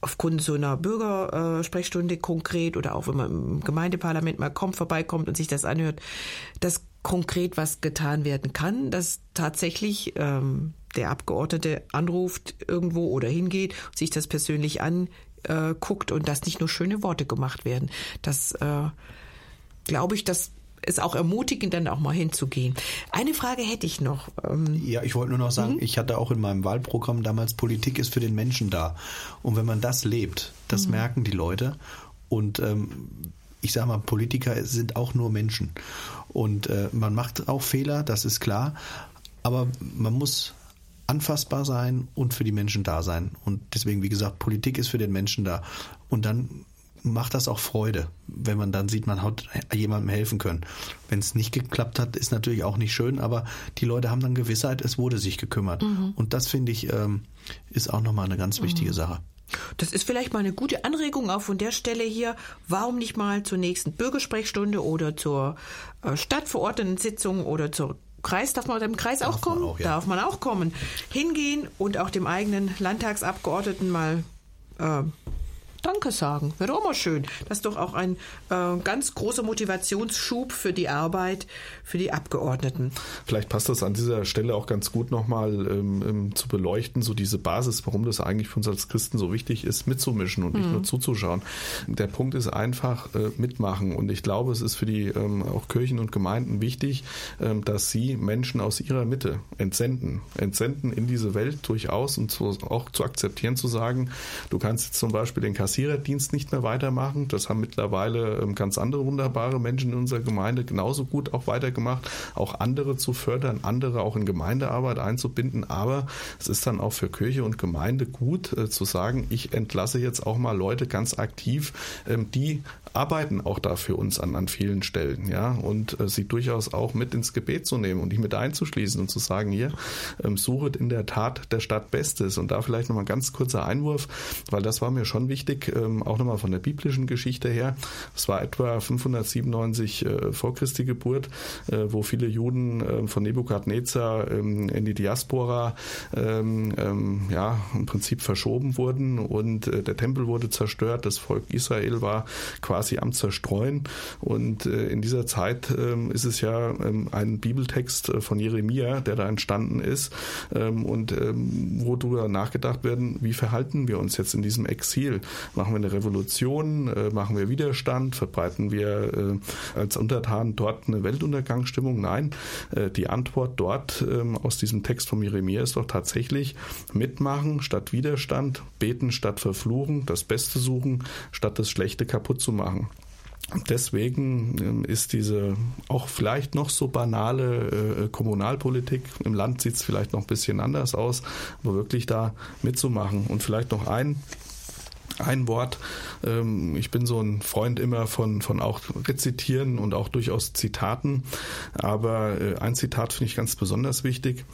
aufgrund so einer Bürgersprechstunde konkret oder auch wenn man im Gemeindeparlament mal kommt, vorbeikommt und sich das anhört, dass konkret was getan werden kann, dass tatsächlich ähm, der Abgeordnete anruft irgendwo oder hingeht, sich das persönlich anguckt und dass nicht nur schöne Worte gemacht werden. Das äh, glaube ich, dass es auch ermutigend, dann auch mal hinzugehen. Eine Frage hätte ich noch. Ähm, ja, ich wollte nur noch sagen, mhm. ich hatte auch in meinem Wahlprogramm damals, Politik ist für den Menschen da. Und wenn man das lebt, das mhm. merken die Leute. Und ähm, ich sage mal, Politiker sind auch nur Menschen. Und äh, man macht auch Fehler, das ist klar. Aber man muss anfassbar sein und für die Menschen da sein. Und deswegen, wie gesagt, Politik ist für den Menschen da. Und dann macht das auch Freude, wenn man dann sieht, man hat jemandem helfen können. Wenn es nicht geklappt hat, ist natürlich auch nicht schön, aber die Leute haben dann Gewissheit, es wurde sich gekümmert. Mhm. Und das finde ich ähm, ist auch nochmal eine ganz wichtige mhm. Sache. Das ist vielleicht mal eine gute Anregung auch von der Stelle hier. Warum nicht mal zur nächsten Bürgersprechstunde oder zur äh, Stadtverordneten-Sitzung oder zur Kreis, darf man im Kreis darf auch kommen? Auch, ja. Darf man auch kommen. Hingehen und auch dem eigenen Landtagsabgeordneten mal äh, Danke sagen. Wäre auch mal schön. Das ist doch auch ein äh, ganz großer Motivationsschub für die Arbeit, für die Abgeordneten. Vielleicht passt das an dieser Stelle auch ganz gut nochmal ähm, ähm, zu beleuchten, so diese Basis, warum das eigentlich für uns als Christen so wichtig ist, mitzumischen und nicht mhm. nur zuzuschauen. Der Punkt ist einfach äh, mitmachen. Und ich glaube, es ist für die ähm, auch Kirchen und Gemeinden wichtig, ähm, dass sie Menschen aus ihrer Mitte entsenden. Entsenden in diese Welt durchaus und zu, auch zu akzeptieren, zu sagen, du kannst jetzt zum Beispiel den Kassier Kassiererdienst nicht mehr weitermachen. Das haben mittlerweile ähm, ganz andere wunderbare Menschen in unserer Gemeinde genauso gut auch weitergemacht, auch andere zu fördern, andere auch in Gemeindearbeit einzubinden. Aber es ist dann auch für Kirche und Gemeinde gut äh, zu sagen, ich entlasse jetzt auch mal Leute ganz aktiv, ähm, die arbeiten auch da für uns an, an vielen Stellen, ja, und äh, sie durchaus auch mit ins Gebet zu nehmen und die mit einzuschließen und zu sagen, hier, ähm, suchet in der Tat der Stadt Bestes. Und da vielleicht nochmal ein ganz kurzer Einwurf, weil das war mir schon wichtig ähm, auch nochmal von der biblischen Geschichte her. Es war etwa 597 äh, vor Christi Geburt, äh, wo viele Juden äh, von Nebukadnezar ähm, in die Diaspora ähm, ähm, ja, im Prinzip verschoben wurden und äh, der Tempel wurde zerstört. Das Volk Israel war quasi am Zerstreuen. Und äh, in dieser Zeit ähm, ist es ja ähm, ein Bibeltext äh, von Jeremia, der da entstanden ist und wo darüber nachgedacht werden, wie verhalten wir uns jetzt in diesem Exil? Machen wir eine Revolution? Äh, machen wir Widerstand? Verbreiten wir äh, als Untertan dort eine Weltuntergangsstimmung? Nein, äh, die Antwort dort ähm, aus diesem Text von Jeremia ist doch tatsächlich mitmachen statt Widerstand, beten statt verfluchen, das Beste suchen statt das Schlechte kaputt zu machen. Deswegen ähm, ist diese auch vielleicht noch so banale Kommunalpolitik, im Land sieht es vielleicht noch ein bisschen anders aus, aber wirklich da mitzumachen. Und vielleicht noch ein ein Wort. Ähm, ich bin so ein Freund immer von, von auch Rezitieren und auch durchaus Zitaten. Aber äh, ein Zitat finde ich ganz besonders wichtig.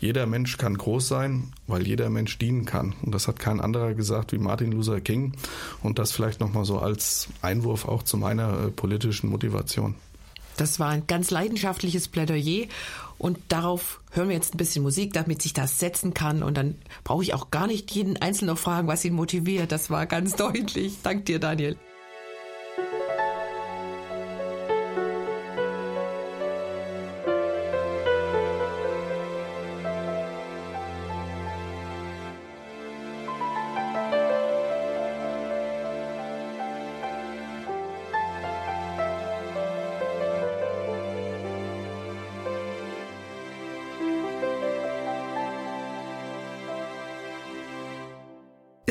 Jeder Mensch kann groß sein, weil jeder Mensch dienen kann. Und das hat kein anderer gesagt wie Martin Luther King. Und das vielleicht nochmal so als Einwurf auch zu meiner äh, politischen Motivation. Das war ein ganz leidenschaftliches Plädoyer und darauf hören wir jetzt ein bisschen Musik, damit sich das setzen kann. Und dann brauche ich auch gar nicht jeden Einzelnen noch fragen, was ihn motiviert. Das war ganz deutlich. Dank dir, Daniel.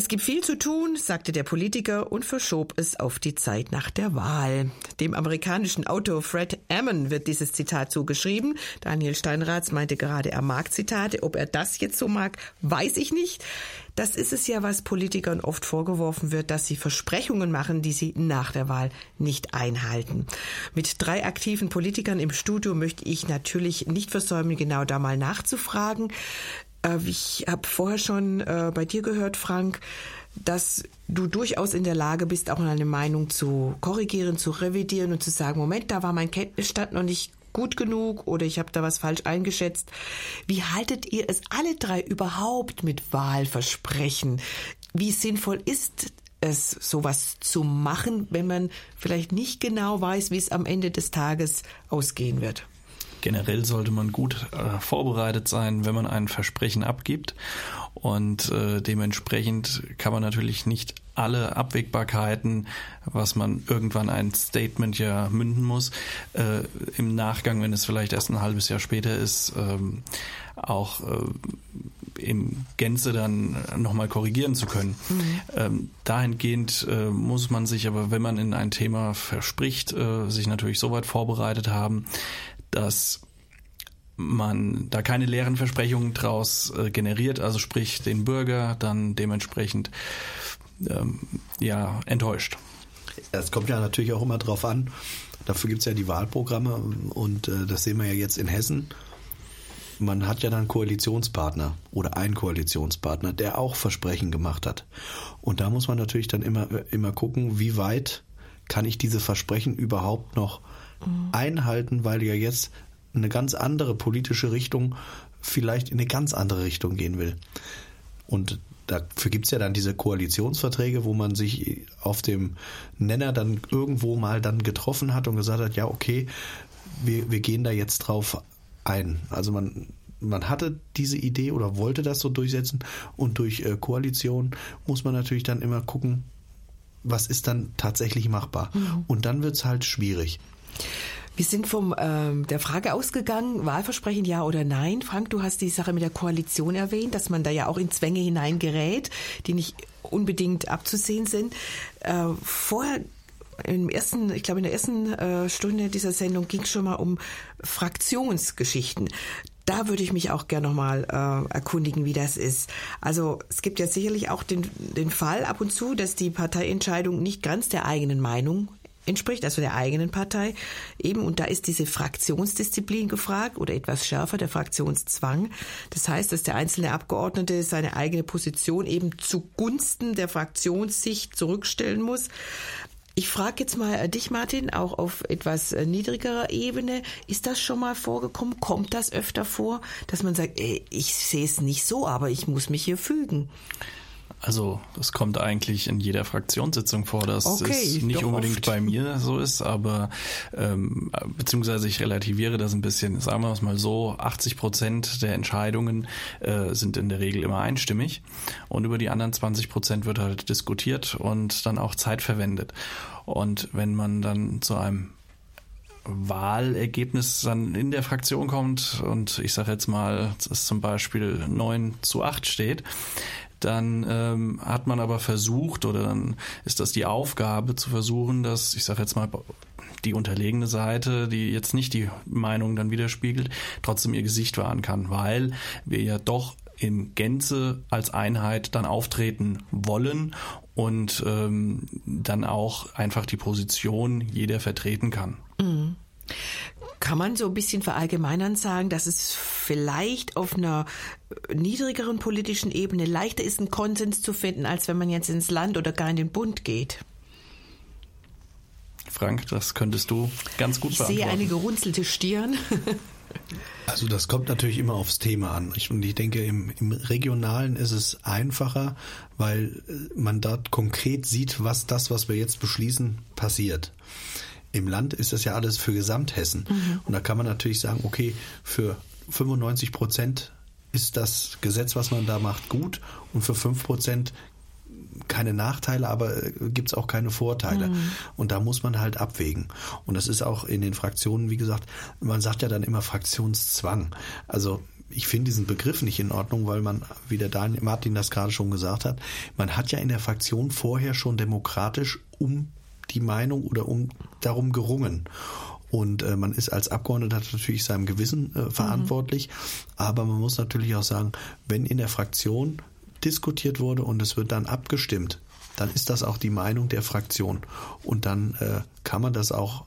Es gibt viel zu tun, sagte der Politiker und verschob es auf die Zeit nach der Wahl. Dem amerikanischen Autor Fred Ammon wird dieses Zitat zugeschrieben. Daniel Steinratz meinte gerade, er mag Zitate. Ob er das jetzt so mag, weiß ich nicht. Das ist es ja, was Politikern oft vorgeworfen wird, dass sie Versprechungen machen, die sie nach der Wahl nicht einhalten. Mit drei aktiven Politikern im Studio möchte ich natürlich nicht versäumen, genau da mal nachzufragen. Äh, ich habe vorher schon äh, bei dir gehört, Frank, dass du durchaus in der Lage bist, auch eine Meinung zu korrigieren, zu revidieren und zu sagen, Moment, da war mein Kenntnisstand noch nicht gut genug oder ich habe da was falsch eingeschätzt. Wie haltet ihr es alle drei überhaupt mit Wahlversprechen? wie sinnvoll ist es, sowas zu machen, wenn man vielleicht nicht genau weiß, wie es am Ende des Tages ausgehen wird? Generell sollte man gut äh, vorbereitet sein, wenn man ein Versprechen abgibt. Und äh, dementsprechend kann man natürlich nicht alle Abwägbarkeiten, was man irgendwann ein Statement ja münden muss, äh, im Nachgang, wenn es vielleicht erst ein halbes Jahr später ist, ähm, auch äh, im Gänze dann nochmal korrigieren zu können. Mhm. Ähm, dahingehend äh, muss man sich aber, wenn man in ein Thema verspricht, äh, sich natürlich so weit vorbereitet haben, dass man da keine leeren Versprechungen draus äh, generiert, also sprich den Bürger dann dementsprechend ähm, ja enttäuscht. Es kommt ja natürlich auch immer drauf an. Dafür gibt es ja die Wahlprogramme und äh, das sehen wir ja jetzt in Hessen man hat ja dann Koalitionspartner oder einen Koalitionspartner, der auch Versprechen gemacht hat. Und da muss man natürlich dann immer, immer gucken, wie weit kann ich diese Versprechen überhaupt noch mhm. einhalten, weil ja jetzt eine ganz andere politische Richtung vielleicht in eine ganz andere Richtung gehen will. Und dafür gibt es ja dann diese Koalitionsverträge, wo man sich auf dem Nenner dann irgendwo mal dann getroffen hat und gesagt hat, ja, okay, wir, wir gehen da jetzt drauf ein. Also man, man hatte diese Idee oder wollte das so durchsetzen und durch äh, Koalition muss man natürlich dann immer gucken, was ist dann tatsächlich machbar. Mhm. Und dann wird es halt schwierig. Wir sind vom ähm, der Frage ausgegangen, Wahlversprechen ja oder nein. Frank, du hast die Sache mit der Koalition erwähnt, dass man da ja auch in Zwänge hineingerät, die nicht unbedingt abzusehen sind. Äh, vorher im ersten, ich glaube in der ersten äh, Stunde dieser Sendung ging es schon mal um Fraktionsgeschichten. Da würde ich mich auch gerne nochmal äh, erkundigen, wie das ist. Also es gibt ja sicherlich auch den, den Fall ab und zu, dass die Parteientscheidung nicht ganz der eigenen Meinung entspricht, also der eigenen Partei eben. Und da ist diese Fraktionsdisziplin gefragt oder etwas schärfer der Fraktionszwang. Das heißt, dass der einzelne Abgeordnete seine eigene Position eben zugunsten der Fraktionssicht zurückstellen muss. Ich frage jetzt mal äh, dich, Martin, auch auf etwas äh, niedrigerer Ebene. Ist das schon mal vorgekommen? Kommt das öfter vor, dass man sagt, ey, ich sehe es nicht so, aber ich muss mich hier fügen? Also das kommt eigentlich in jeder Fraktionssitzung vor, dass okay, es nicht unbedingt oft. bei mir so ist, aber ähm, beziehungsweise ich relativiere das ein bisschen. Sagen wir es mal so, 80 Prozent der Entscheidungen äh, sind in der Regel immer einstimmig und über die anderen 20 Prozent wird halt diskutiert und dann auch Zeit verwendet. Und wenn man dann zu einem Wahlergebnis dann in der Fraktion kommt und ich sage jetzt mal, dass es zum Beispiel 9 zu 8 steht, dann ähm, hat man aber versucht oder dann ist das die Aufgabe zu versuchen, dass, ich sage jetzt mal, die unterlegene Seite, die jetzt nicht die Meinung dann widerspiegelt, trotzdem ihr Gesicht wahren kann, weil wir ja doch in Gänze als Einheit dann auftreten wollen und ähm, dann auch einfach die Position jeder vertreten kann. Mhm. Kann man so ein bisschen verallgemeinern sagen, dass es vielleicht auf einer niedrigeren politischen Ebene leichter ist, einen Konsens zu finden, als wenn man jetzt ins Land oder gar in den Bund geht? Frank, das könntest du ganz gut ich beantworten. Ich sehe eine gerunzelte Stirn. Also das kommt natürlich immer aufs Thema an. Und ich denke, im, im Regionalen ist es einfacher, weil man dort konkret sieht, was das, was wir jetzt beschließen, passiert. Im Land ist das ja alles für Gesamthessen. Mhm. Und da kann man natürlich sagen, okay, für 95 Prozent ist das Gesetz, was man da macht, gut und für 5 Prozent keine Nachteile, aber äh, gibt es auch keine Vorteile. Mhm. Und da muss man halt abwägen. Und das ist auch in den Fraktionen, wie gesagt, man sagt ja dann immer Fraktionszwang. Also ich finde diesen Begriff nicht in Ordnung, weil man, wie der Daniel Martin das gerade schon gesagt hat, man hat ja in der Fraktion vorher schon demokratisch um die Meinung oder um darum gerungen. Und äh, man ist als Abgeordneter natürlich seinem Gewissen äh, verantwortlich. Mhm. Aber man muss natürlich auch sagen, wenn in der Fraktion diskutiert wurde und es wird dann abgestimmt, dann ist das auch die Meinung der Fraktion. Und dann äh, kann man das auch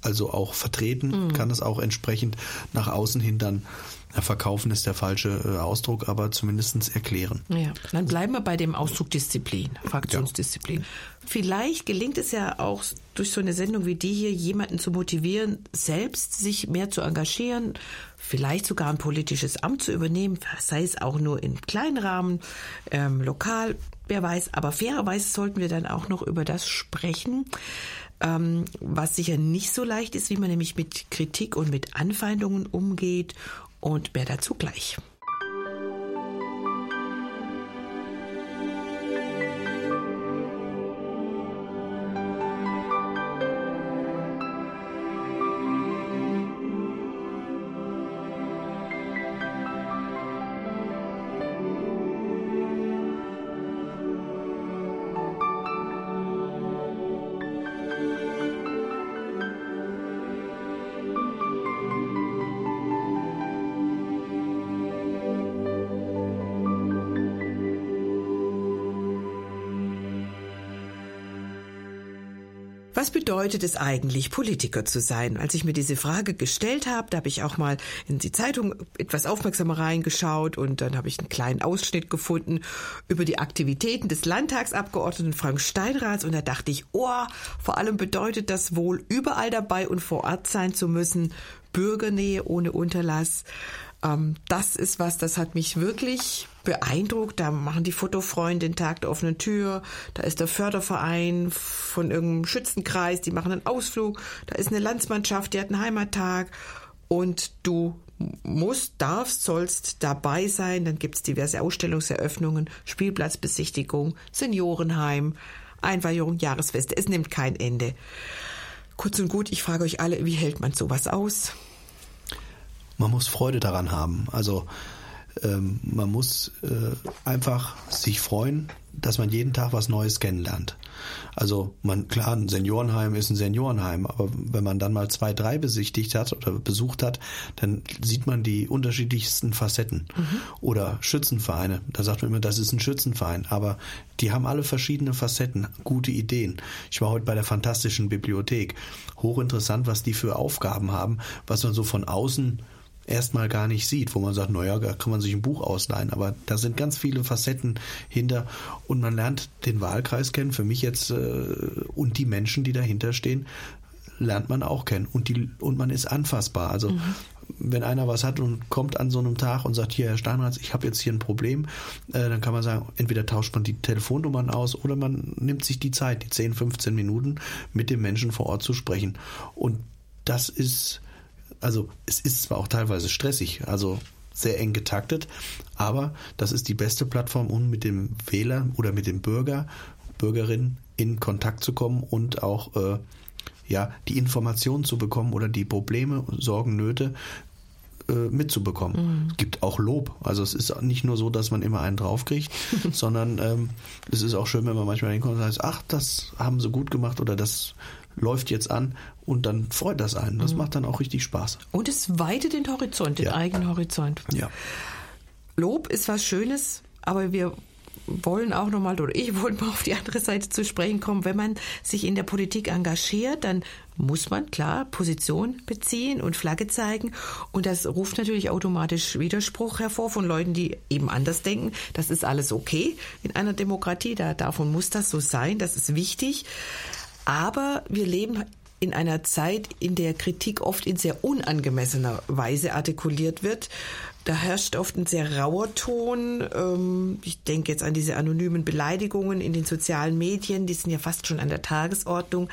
also auch vertreten, mhm. kann es auch entsprechend nach außen hin dann verkaufen ist der falsche äh, Ausdruck, aber zumindestens erklären. Ja, dann bleiben wir bei dem Ausdruck Disziplin, Fraktionsdisziplin. Ja. Vielleicht gelingt es ja auch durch so eine Sendung wie die hier, jemanden zu motivieren, selbst sich mehr zu engagieren, vielleicht sogar ein politisches Amt zu übernehmen, sei es auch nur in kleinen Rahmen, ähm, lokal, wer weiß. Aber fairerweise sollten wir dann auch noch über das sprechen, ähm, was sicher nicht so leicht ist, wie man nämlich mit Kritik und mit Anfeindungen umgeht. Und mehr dazu gleich. Was bedeutet es eigentlich, Politiker zu sein? Als ich mir diese Frage gestellt habe, da habe ich auch mal in die Zeitung etwas aufmerksamer reingeschaut und dann habe ich einen kleinen Ausschnitt gefunden über die Aktivitäten des Landtagsabgeordneten Frank Steinraths und da dachte ich, oh, vor allem bedeutet das wohl, überall dabei und vor Ort sein zu müssen, Bürgernähe ohne Unterlass. Ähm, das ist was, das hat mich wirklich beeindruckt. Da machen die Fotofreunde den Tag der offenen Tür. Da ist der Förderverein von irgendeinem Schützenkreis, die machen einen Ausflug. Da ist eine Landsmannschaft, die hat einen Heimattag. Und du musst, darfst, sollst dabei sein. Dann gibt's diverse Ausstellungseröffnungen, Spielplatzbesichtigung, Seniorenheim, Einweihung, Jahresfeste. Es nimmt kein Ende. Kurz und gut, ich frage euch alle, wie hält man sowas aus? Man muss Freude daran haben. Also ähm, man muss äh, einfach sich freuen, dass man jeden Tag was Neues kennenlernt. Also man klar, ein Seniorenheim ist ein Seniorenheim, aber wenn man dann mal zwei, drei besichtigt hat oder besucht hat, dann sieht man die unterschiedlichsten Facetten. Mhm. Oder Schützenvereine, da sagt man immer, das ist ein Schützenverein, aber die haben alle verschiedene Facetten, gute Ideen. Ich war heute bei der fantastischen Bibliothek. Hochinteressant, was die für Aufgaben haben, was man so von außen erstmal gar nicht sieht, wo man sagt, naja, da kann man sich ein Buch ausleihen. Aber da sind ganz viele Facetten hinter und man lernt den Wahlkreis kennen. Für mich jetzt äh, und die Menschen, die dahinter stehen, lernt man auch kennen und die und man ist anfassbar. Also mhm. wenn einer was hat und kommt an so einem Tag und sagt, hier Herr Steinratz, ich habe jetzt hier ein Problem, äh, dann kann man sagen, entweder tauscht man die Telefonnummern aus oder man nimmt sich die Zeit, die 10, 15 Minuten mit dem Menschen vor Ort zu sprechen. Und das ist also es ist zwar auch teilweise stressig, also sehr eng getaktet, aber das ist die beste Plattform, um mit dem Wähler oder mit dem Bürger, Bürgerin in Kontakt zu kommen und auch äh, ja die Informationen zu bekommen oder die Probleme, Sorgen, Nöte äh, mitzubekommen. Mhm. Es gibt auch Lob. Also es ist nicht nur so, dass man immer einen draufkriegt, sondern ähm, es ist auch schön, wenn man manchmal hinkommt und sagt, ach, das haben sie gut gemacht oder das läuft jetzt an und dann freut das einen. Das mhm. macht dann auch richtig Spaß. Und es weitet den Horizont, den ja. eigenen Horizont. Ja. Lob ist was Schönes, aber wir wollen auch nochmal, oder ich wollte mal auf die andere Seite zu sprechen kommen. Wenn man sich in der Politik engagiert, dann muss man klar Position beziehen und Flagge zeigen. Und das ruft natürlich automatisch Widerspruch hervor von Leuten, die eben anders denken. Das ist alles okay in einer Demokratie. Da und muss das so sein. Das ist wichtig. Aber wir leben in einer Zeit, in der Kritik oft in sehr unangemessener Weise artikuliert wird. Da herrscht oft ein sehr rauer Ton. Ähm, ich denke jetzt an diese anonymen Beleidigungen in den sozialen Medien, die sind ja fast schon an der Tagesordnung.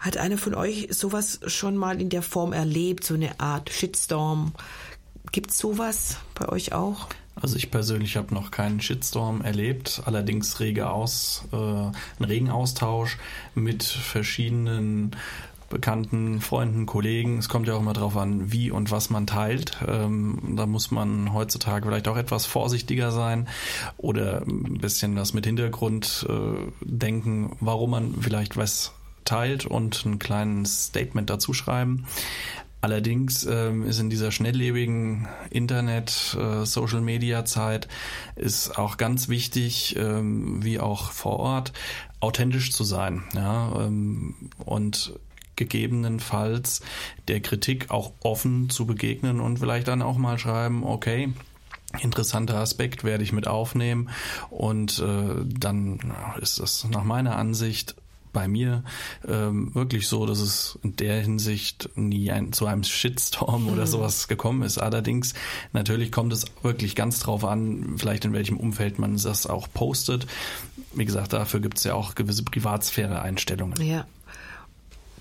Hat einer von euch sowas schon mal in der Form erlebt, so eine Art Shitstorm? Gibt es sowas bei euch auch? Also ich persönlich habe noch keinen Shitstorm erlebt, allerdings rege aus, äh, einen regen Austausch mit verschiedenen Bekannten, Freunden, Kollegen. Es kommt ja auch immer darauf an, wie und was man teilt. Ähm, da muss man heutzutage vielleicht auch etwas vorsichtiger sein oder ein bisschen was mit Hintergrund äh, denken, warum man vielleicht was teilt und ein kleines Statement dazu schreiben. Allerdings ähm, ist in dieser schnelllebigen Internet, äh, Social Media Zeit ist auch ganz wichtig, ähm, wie auch vor Ort, authentisch zu sein. Ja, ähm, und gegebenenfalls der Kritik auch offen zu begegnen und vielleicht dann auch mal schreiben, okay, interessanter Aspekt werde ich mit aufnehmen und äh, dann ist das nach meiner Ansicht bei mir ähm, wirklich so, dass es in der Hinsicht nie ein, zu einem Shitstorm oder mhm. sowas gekommen ist. Allerdings, natürlich kommt es wirklich ganz drauf an, vielleicht in welchem Umfeld man das auch postet. Wie gesagt, dafür gibt es ja auch gewisse Privatsphäre-Einstellungen. Ja.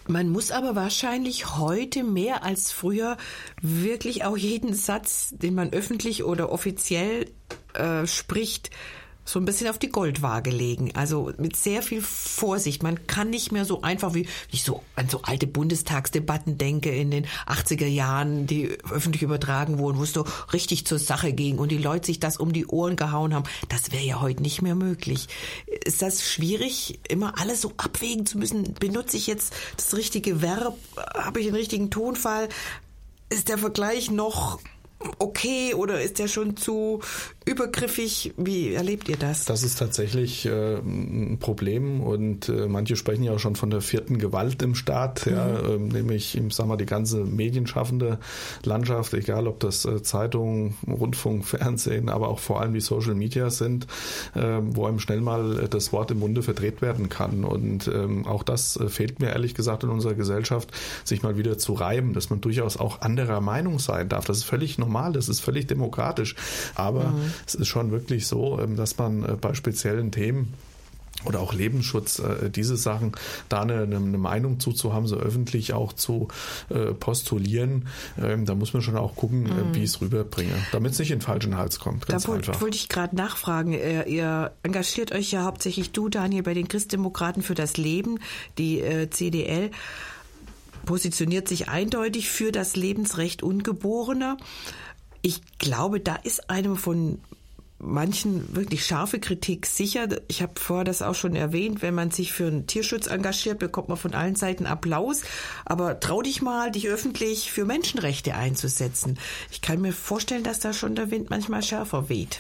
Man muss aber wahrscheinlich heute mehr als früher wirklich auch jeden Satz, den man öffentlich oder offiziell äh, spricht, so ein bisschen auf die Goldwaage legen. Also mit sehr viel Vorsicht. Man kann nicht mehr so einfach wie ich so an so alte Bundestagsdebatten denke in den 80er Jahren, die öffentlich übertragen wurden, wo es so richtig zur Sache ging und die Leute sich das um die Ohren gehauen haben. Das wäre ja heute nicht mehr möglich. Ist das schwierig, immer alles so abwägen zu müssen? Benutze ich jetzt das richtige Verb? Habe ich den richtigen Tonfall? Ist der Vergleich noch okay oder ist der schon zu übergriffig? Wie erlebt ihr das? Das ist tatsächlich äh, ein Problem und äh, manche sprechen ja auch schon von der vierten Gewalt im Staat, mhm. ja, äh, nämlich, ich sag mal, die ganze medienschaffende Landschaft, egal ob das äh, Zeitungen, Rundfunk, Fernsehen, aber auch vor allem die Social Media sind, äh, wo einem schnell mal das Wort im Munde verdreht werden kann. Und ähm, auch das äh, fehlt mir ehrlich gesagt in unserer Gesellschaft, sich mal wieder zu reiben, dass man durchaus auch anderer Meinung sein darf. Das ist völlig normal normal, das ist völlig demokratisch. Aber mhm. es ist schon wirklich so, ähm, dass man äh, bei speziellen Themen oder auch Lebensschutz, äh, diese Sachen, da eine, eine Meinung zuzuhaben, so öffentlich auch zu äh, postulieren, ähm, da muss man schon auch gucken, mhm. wie ich es rüberbringe, damit es nicht in den falschen Hals kommt. Ganz da wollte wollt ich gerade nachfragen. Ihr, ihr, engagiert euch ja hauptsächlich du, Daniel, bei den Christdemokraten für das Leben, die äh, CDL positioniert sich eindeutig für das Lebensrecht Ungeborener. Ich glaube, da ist einem von manchen wirklich scharfe Kritik sicher. Ich habe vorher das auch schon erwähnt, wenn man sich für einen Tierschutz engagiert, bekommt man von allen Seiten Applaus. Aber trau dich mal, dich öffentlich für Menschenrechte einzusetzen. Ich kann mir vorstellen, dass da schon der Wind manchmal schärfer weht.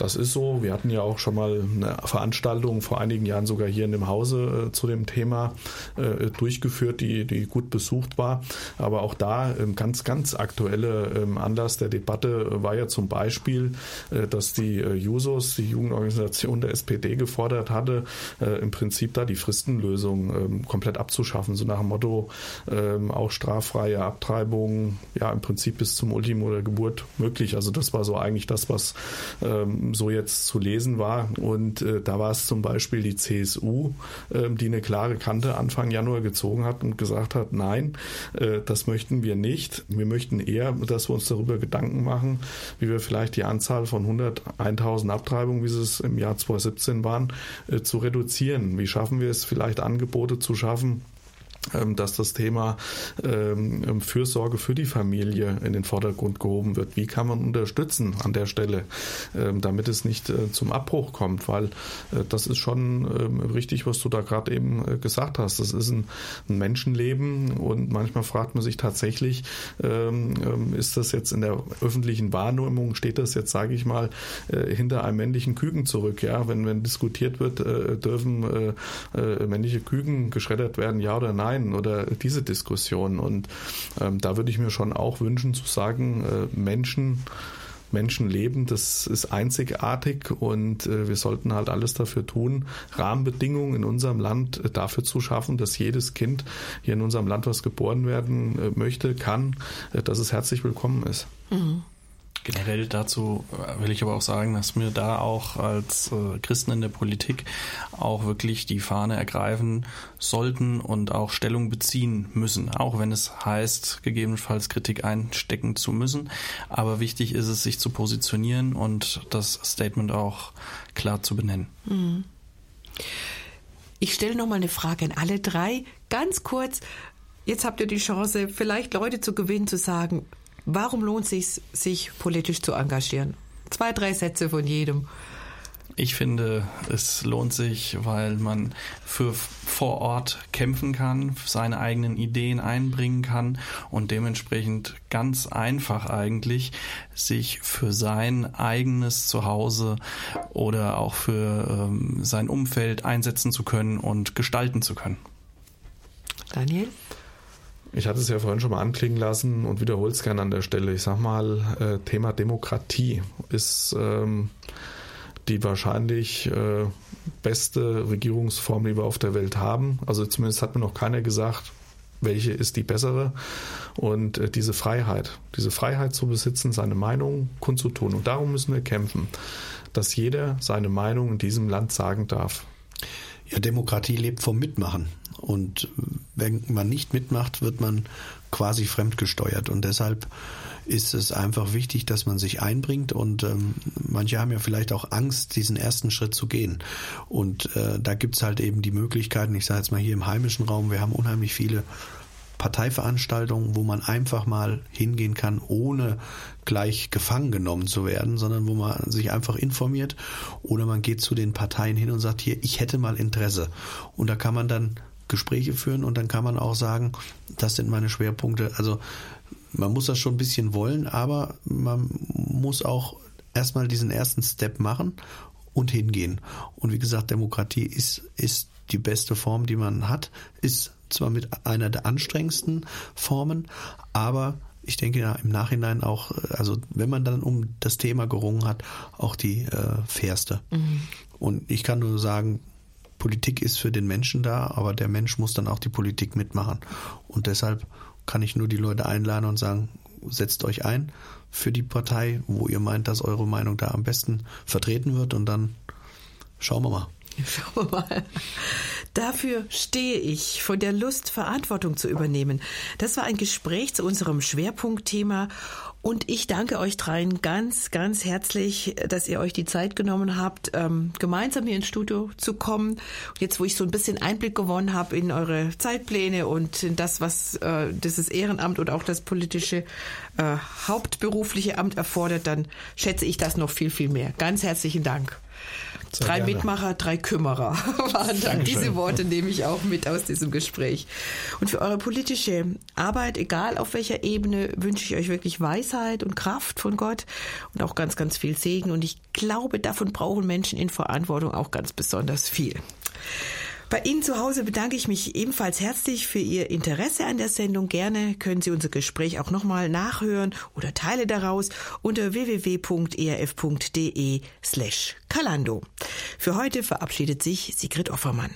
Das ist so. Wir hatten ja auch schon mal eine Veranstaltung vor einigen Jahren sogar hier in dem Hause äh, zu dem Thema äh, durchgeführt, die, die gut besucht war. Aber auch da ähm, ganz, ganz aktuelle ähm, Anlass der Debatte war ja zum Beispiel, äh, dass die äh, Jusos, die Jugendorganisation der SPD, gefordert hatte, äh, im Prinzip da die Fristenlösung ähm, komplett abzuschaffen. So nach dem Motto, ähm, auch straffreie Abtreibung, ja, im Prinzip bis zum Ultimo der Geburt möglich. Also das war so eigentlich das, was ähm, so jetzt zu lesen war. Und äh, da war es zum Beispiel die CSU, äh, die eine klare Kante Anfang Januar gezogen hat und gesagt hat, nein, äh, das möchten wir nicht. Wir möchten eher, dass wir uns darüber Gedanken machen, wie wir vielleicht die Anzahl von 101.000 Abtreibungen, wie es im Jahr 2017 waren, äh, zu reduzieren. Wie schaffen wir es vielleicht Angebote zu schaffen, dass das Thema ähm, Fürsorge für die Familie in den Vordergrund gehoben wird. Wie kann man unterstützen an der Stelle, ähm, damit es nicht äh, zum Abbruch kommt? Weil äh, das ist schon richtig, was du da gerade eben äh, gesagt hast. Das ist ein, Menschenleben und manchmal fragt man sich tatsächlich, ist das jetzt in der öffentlichen Wahrnehmung, steht das jetzt, sage ich mal, hinter einem männlichen Küken zurück? Ja, wenn, wenn diskutiert wird, dürfen männliche Küken geschreddert werden, ja oder nein? Sein oder diese Diskussion. Und ähm, da würde ich mir schon auch wünschen zu sagen, äh, Menschen, Menschen leben, das ist einzigartig und äh, wir sollten halt alles dafür tun, Rahmenbedingungen in unserem Land äh, dafür zu schaffen, dass jedes Kind hier in unserem Land, was geboren werden äh, möchte, kann, äh, dass es herzlich willkommen ist. Mhm. Generell dazu äh, will ich aber auch sagen, dass wir da auch als äh, Christen in der Politik auch wirklich die Fahne ergreifen sollten und auch Stellung beziehen müssen, auch wenn es heißt, gegebenenfalls Kritik einstecken zu müssen. Aber wichtig ist es, sich zu positionieren und das Statement auch klar zu benennen. Mhm. Ich stelle noch mal eine Frage an alle drei, ganz kurz. Jetzt habt ihr die Chance, vielleicht Leute zu gewinnen, zu sagen, Warum lohnt es sich, sich politisch zu engagieren? Zwei, drei Sätze von jedem. Ich finde, es lohnt sich, weil man für vor Ort kämpfen kann, seine eigenen Ideen einbringen kann und dementsprechend ganz einfach eigentlich sich für sein eigenes Zuhause oder auch für ähm, sein Umfeld einsetzen zu können und gestalten zu können. Daniel? Ich hatte es ja vorhin schon mal anklingen lassen und wiederhole es gerne an der Stelle. Ich sag mal, äh, Thema Demokratie ist ähm, die wahrscheinlich äh, beste Regierungsform, die wir auf der Welt haben. Also zumindest hat mir noch keiner gesagt, welche ist die bessere. Und äh, diese Freiheit, diese Freiheit zu besitzen, seine Meinung kundzutun. Und darum müssen wir kämpfen, dass jeder seine Meinung in diesem Land sagen darf. Ja, Demokratie lebt vom Mitmachen. Und wenn man nicht mitmacht, wird man quasi fremdgesteuert. Und deshalb ist es einfach wichtig, dass man sich einbringt. Und ähm, manche haben ja vielleicht auch Angst, diesen ersten Schritt zu gehen. Und äh, da gibt's halt eben die Möglichkeiten, ich sage jetzt mal hier im heimischen Raum, wir haben unheimlich viele Parteiveranstaltungen, wo man einfach mal hingehen kann, ohne gleich gefangen genommen zu werden, sondern wo man sich einfach informiert oder man geht zu den Parteien hin und sagt, hier, ich hätte mal Interesse. Und da kann man dann Gespräche führen und dann kann man auch sagen, das sind meine Schwerpunkte. Also man muss das schon ein bisschen wollen, aber man muss auch erstmal diesen ersten Step machen und hingehen. Und wie gesagt, Demokratie ist, ist die beste Form, die man hat, ist zwar mit einer der anstrengendsten Formen, aber ich denke ja im Nachhinein auch, also wenn man dann um das Thema gerungen hat, auch die äh, fairste. Mhm. Und ich kann nur sagen, Politik ist für den Menschen da, aber der Mensch muss dann auch die Politik mitmachen. Und deshalb kann ich nur die Leute einladen und sagen, setzt euch ein für die Partei, wo ihr meint, dass eure Meinung da am besten vertreten wird und dann schauen wir mal. Schauen wir mal. Dafür stehe ich, von der Lust, Verantwortung zu übernehmen. Das war ein Gespräch zu unserem Schwerpunktthema und ich danke euch dreien ganz, ganz herzlich, dass ihr euch die Zeit genommen habt, ähm, gemeinsam hier ins Studio zu kommen. Jetzt, wo ich so ein bisschen Einblick gewonnen habe in eure Zeitpläne und in das, was äh, dieses Ehrenamt und auch das politische äh, hauptberufliche Amt erfordert, dann schätze ich das noch viel, viel mehr. Ganz herzlichen Dank. Sehr drei gerne. Mitmacher, drei Kümmerer waren dann. Diese Worte nehme ich auch mit aus diesem Gespräch. Und für eure politische Arbeit, egal auf welcher Ebene, wünsche ich euch wirklich Weisheit und Kraft von Gott und auch ganz, ganz viel Segen. Und ich glaube, davon brauchen Menschen in Verantwortung auch ganz besonders viel. Bei Ihnen zu Hause bedanke ich mich ebenfalls herzlich für Ihr Interesse an der Sendung. Gerne können Sie unser Gespräch auch nochmal nachhören oder Teile daraus unter www.erf.de slash Kalando. Für heute verabschiedet sich Sigrid Offermann.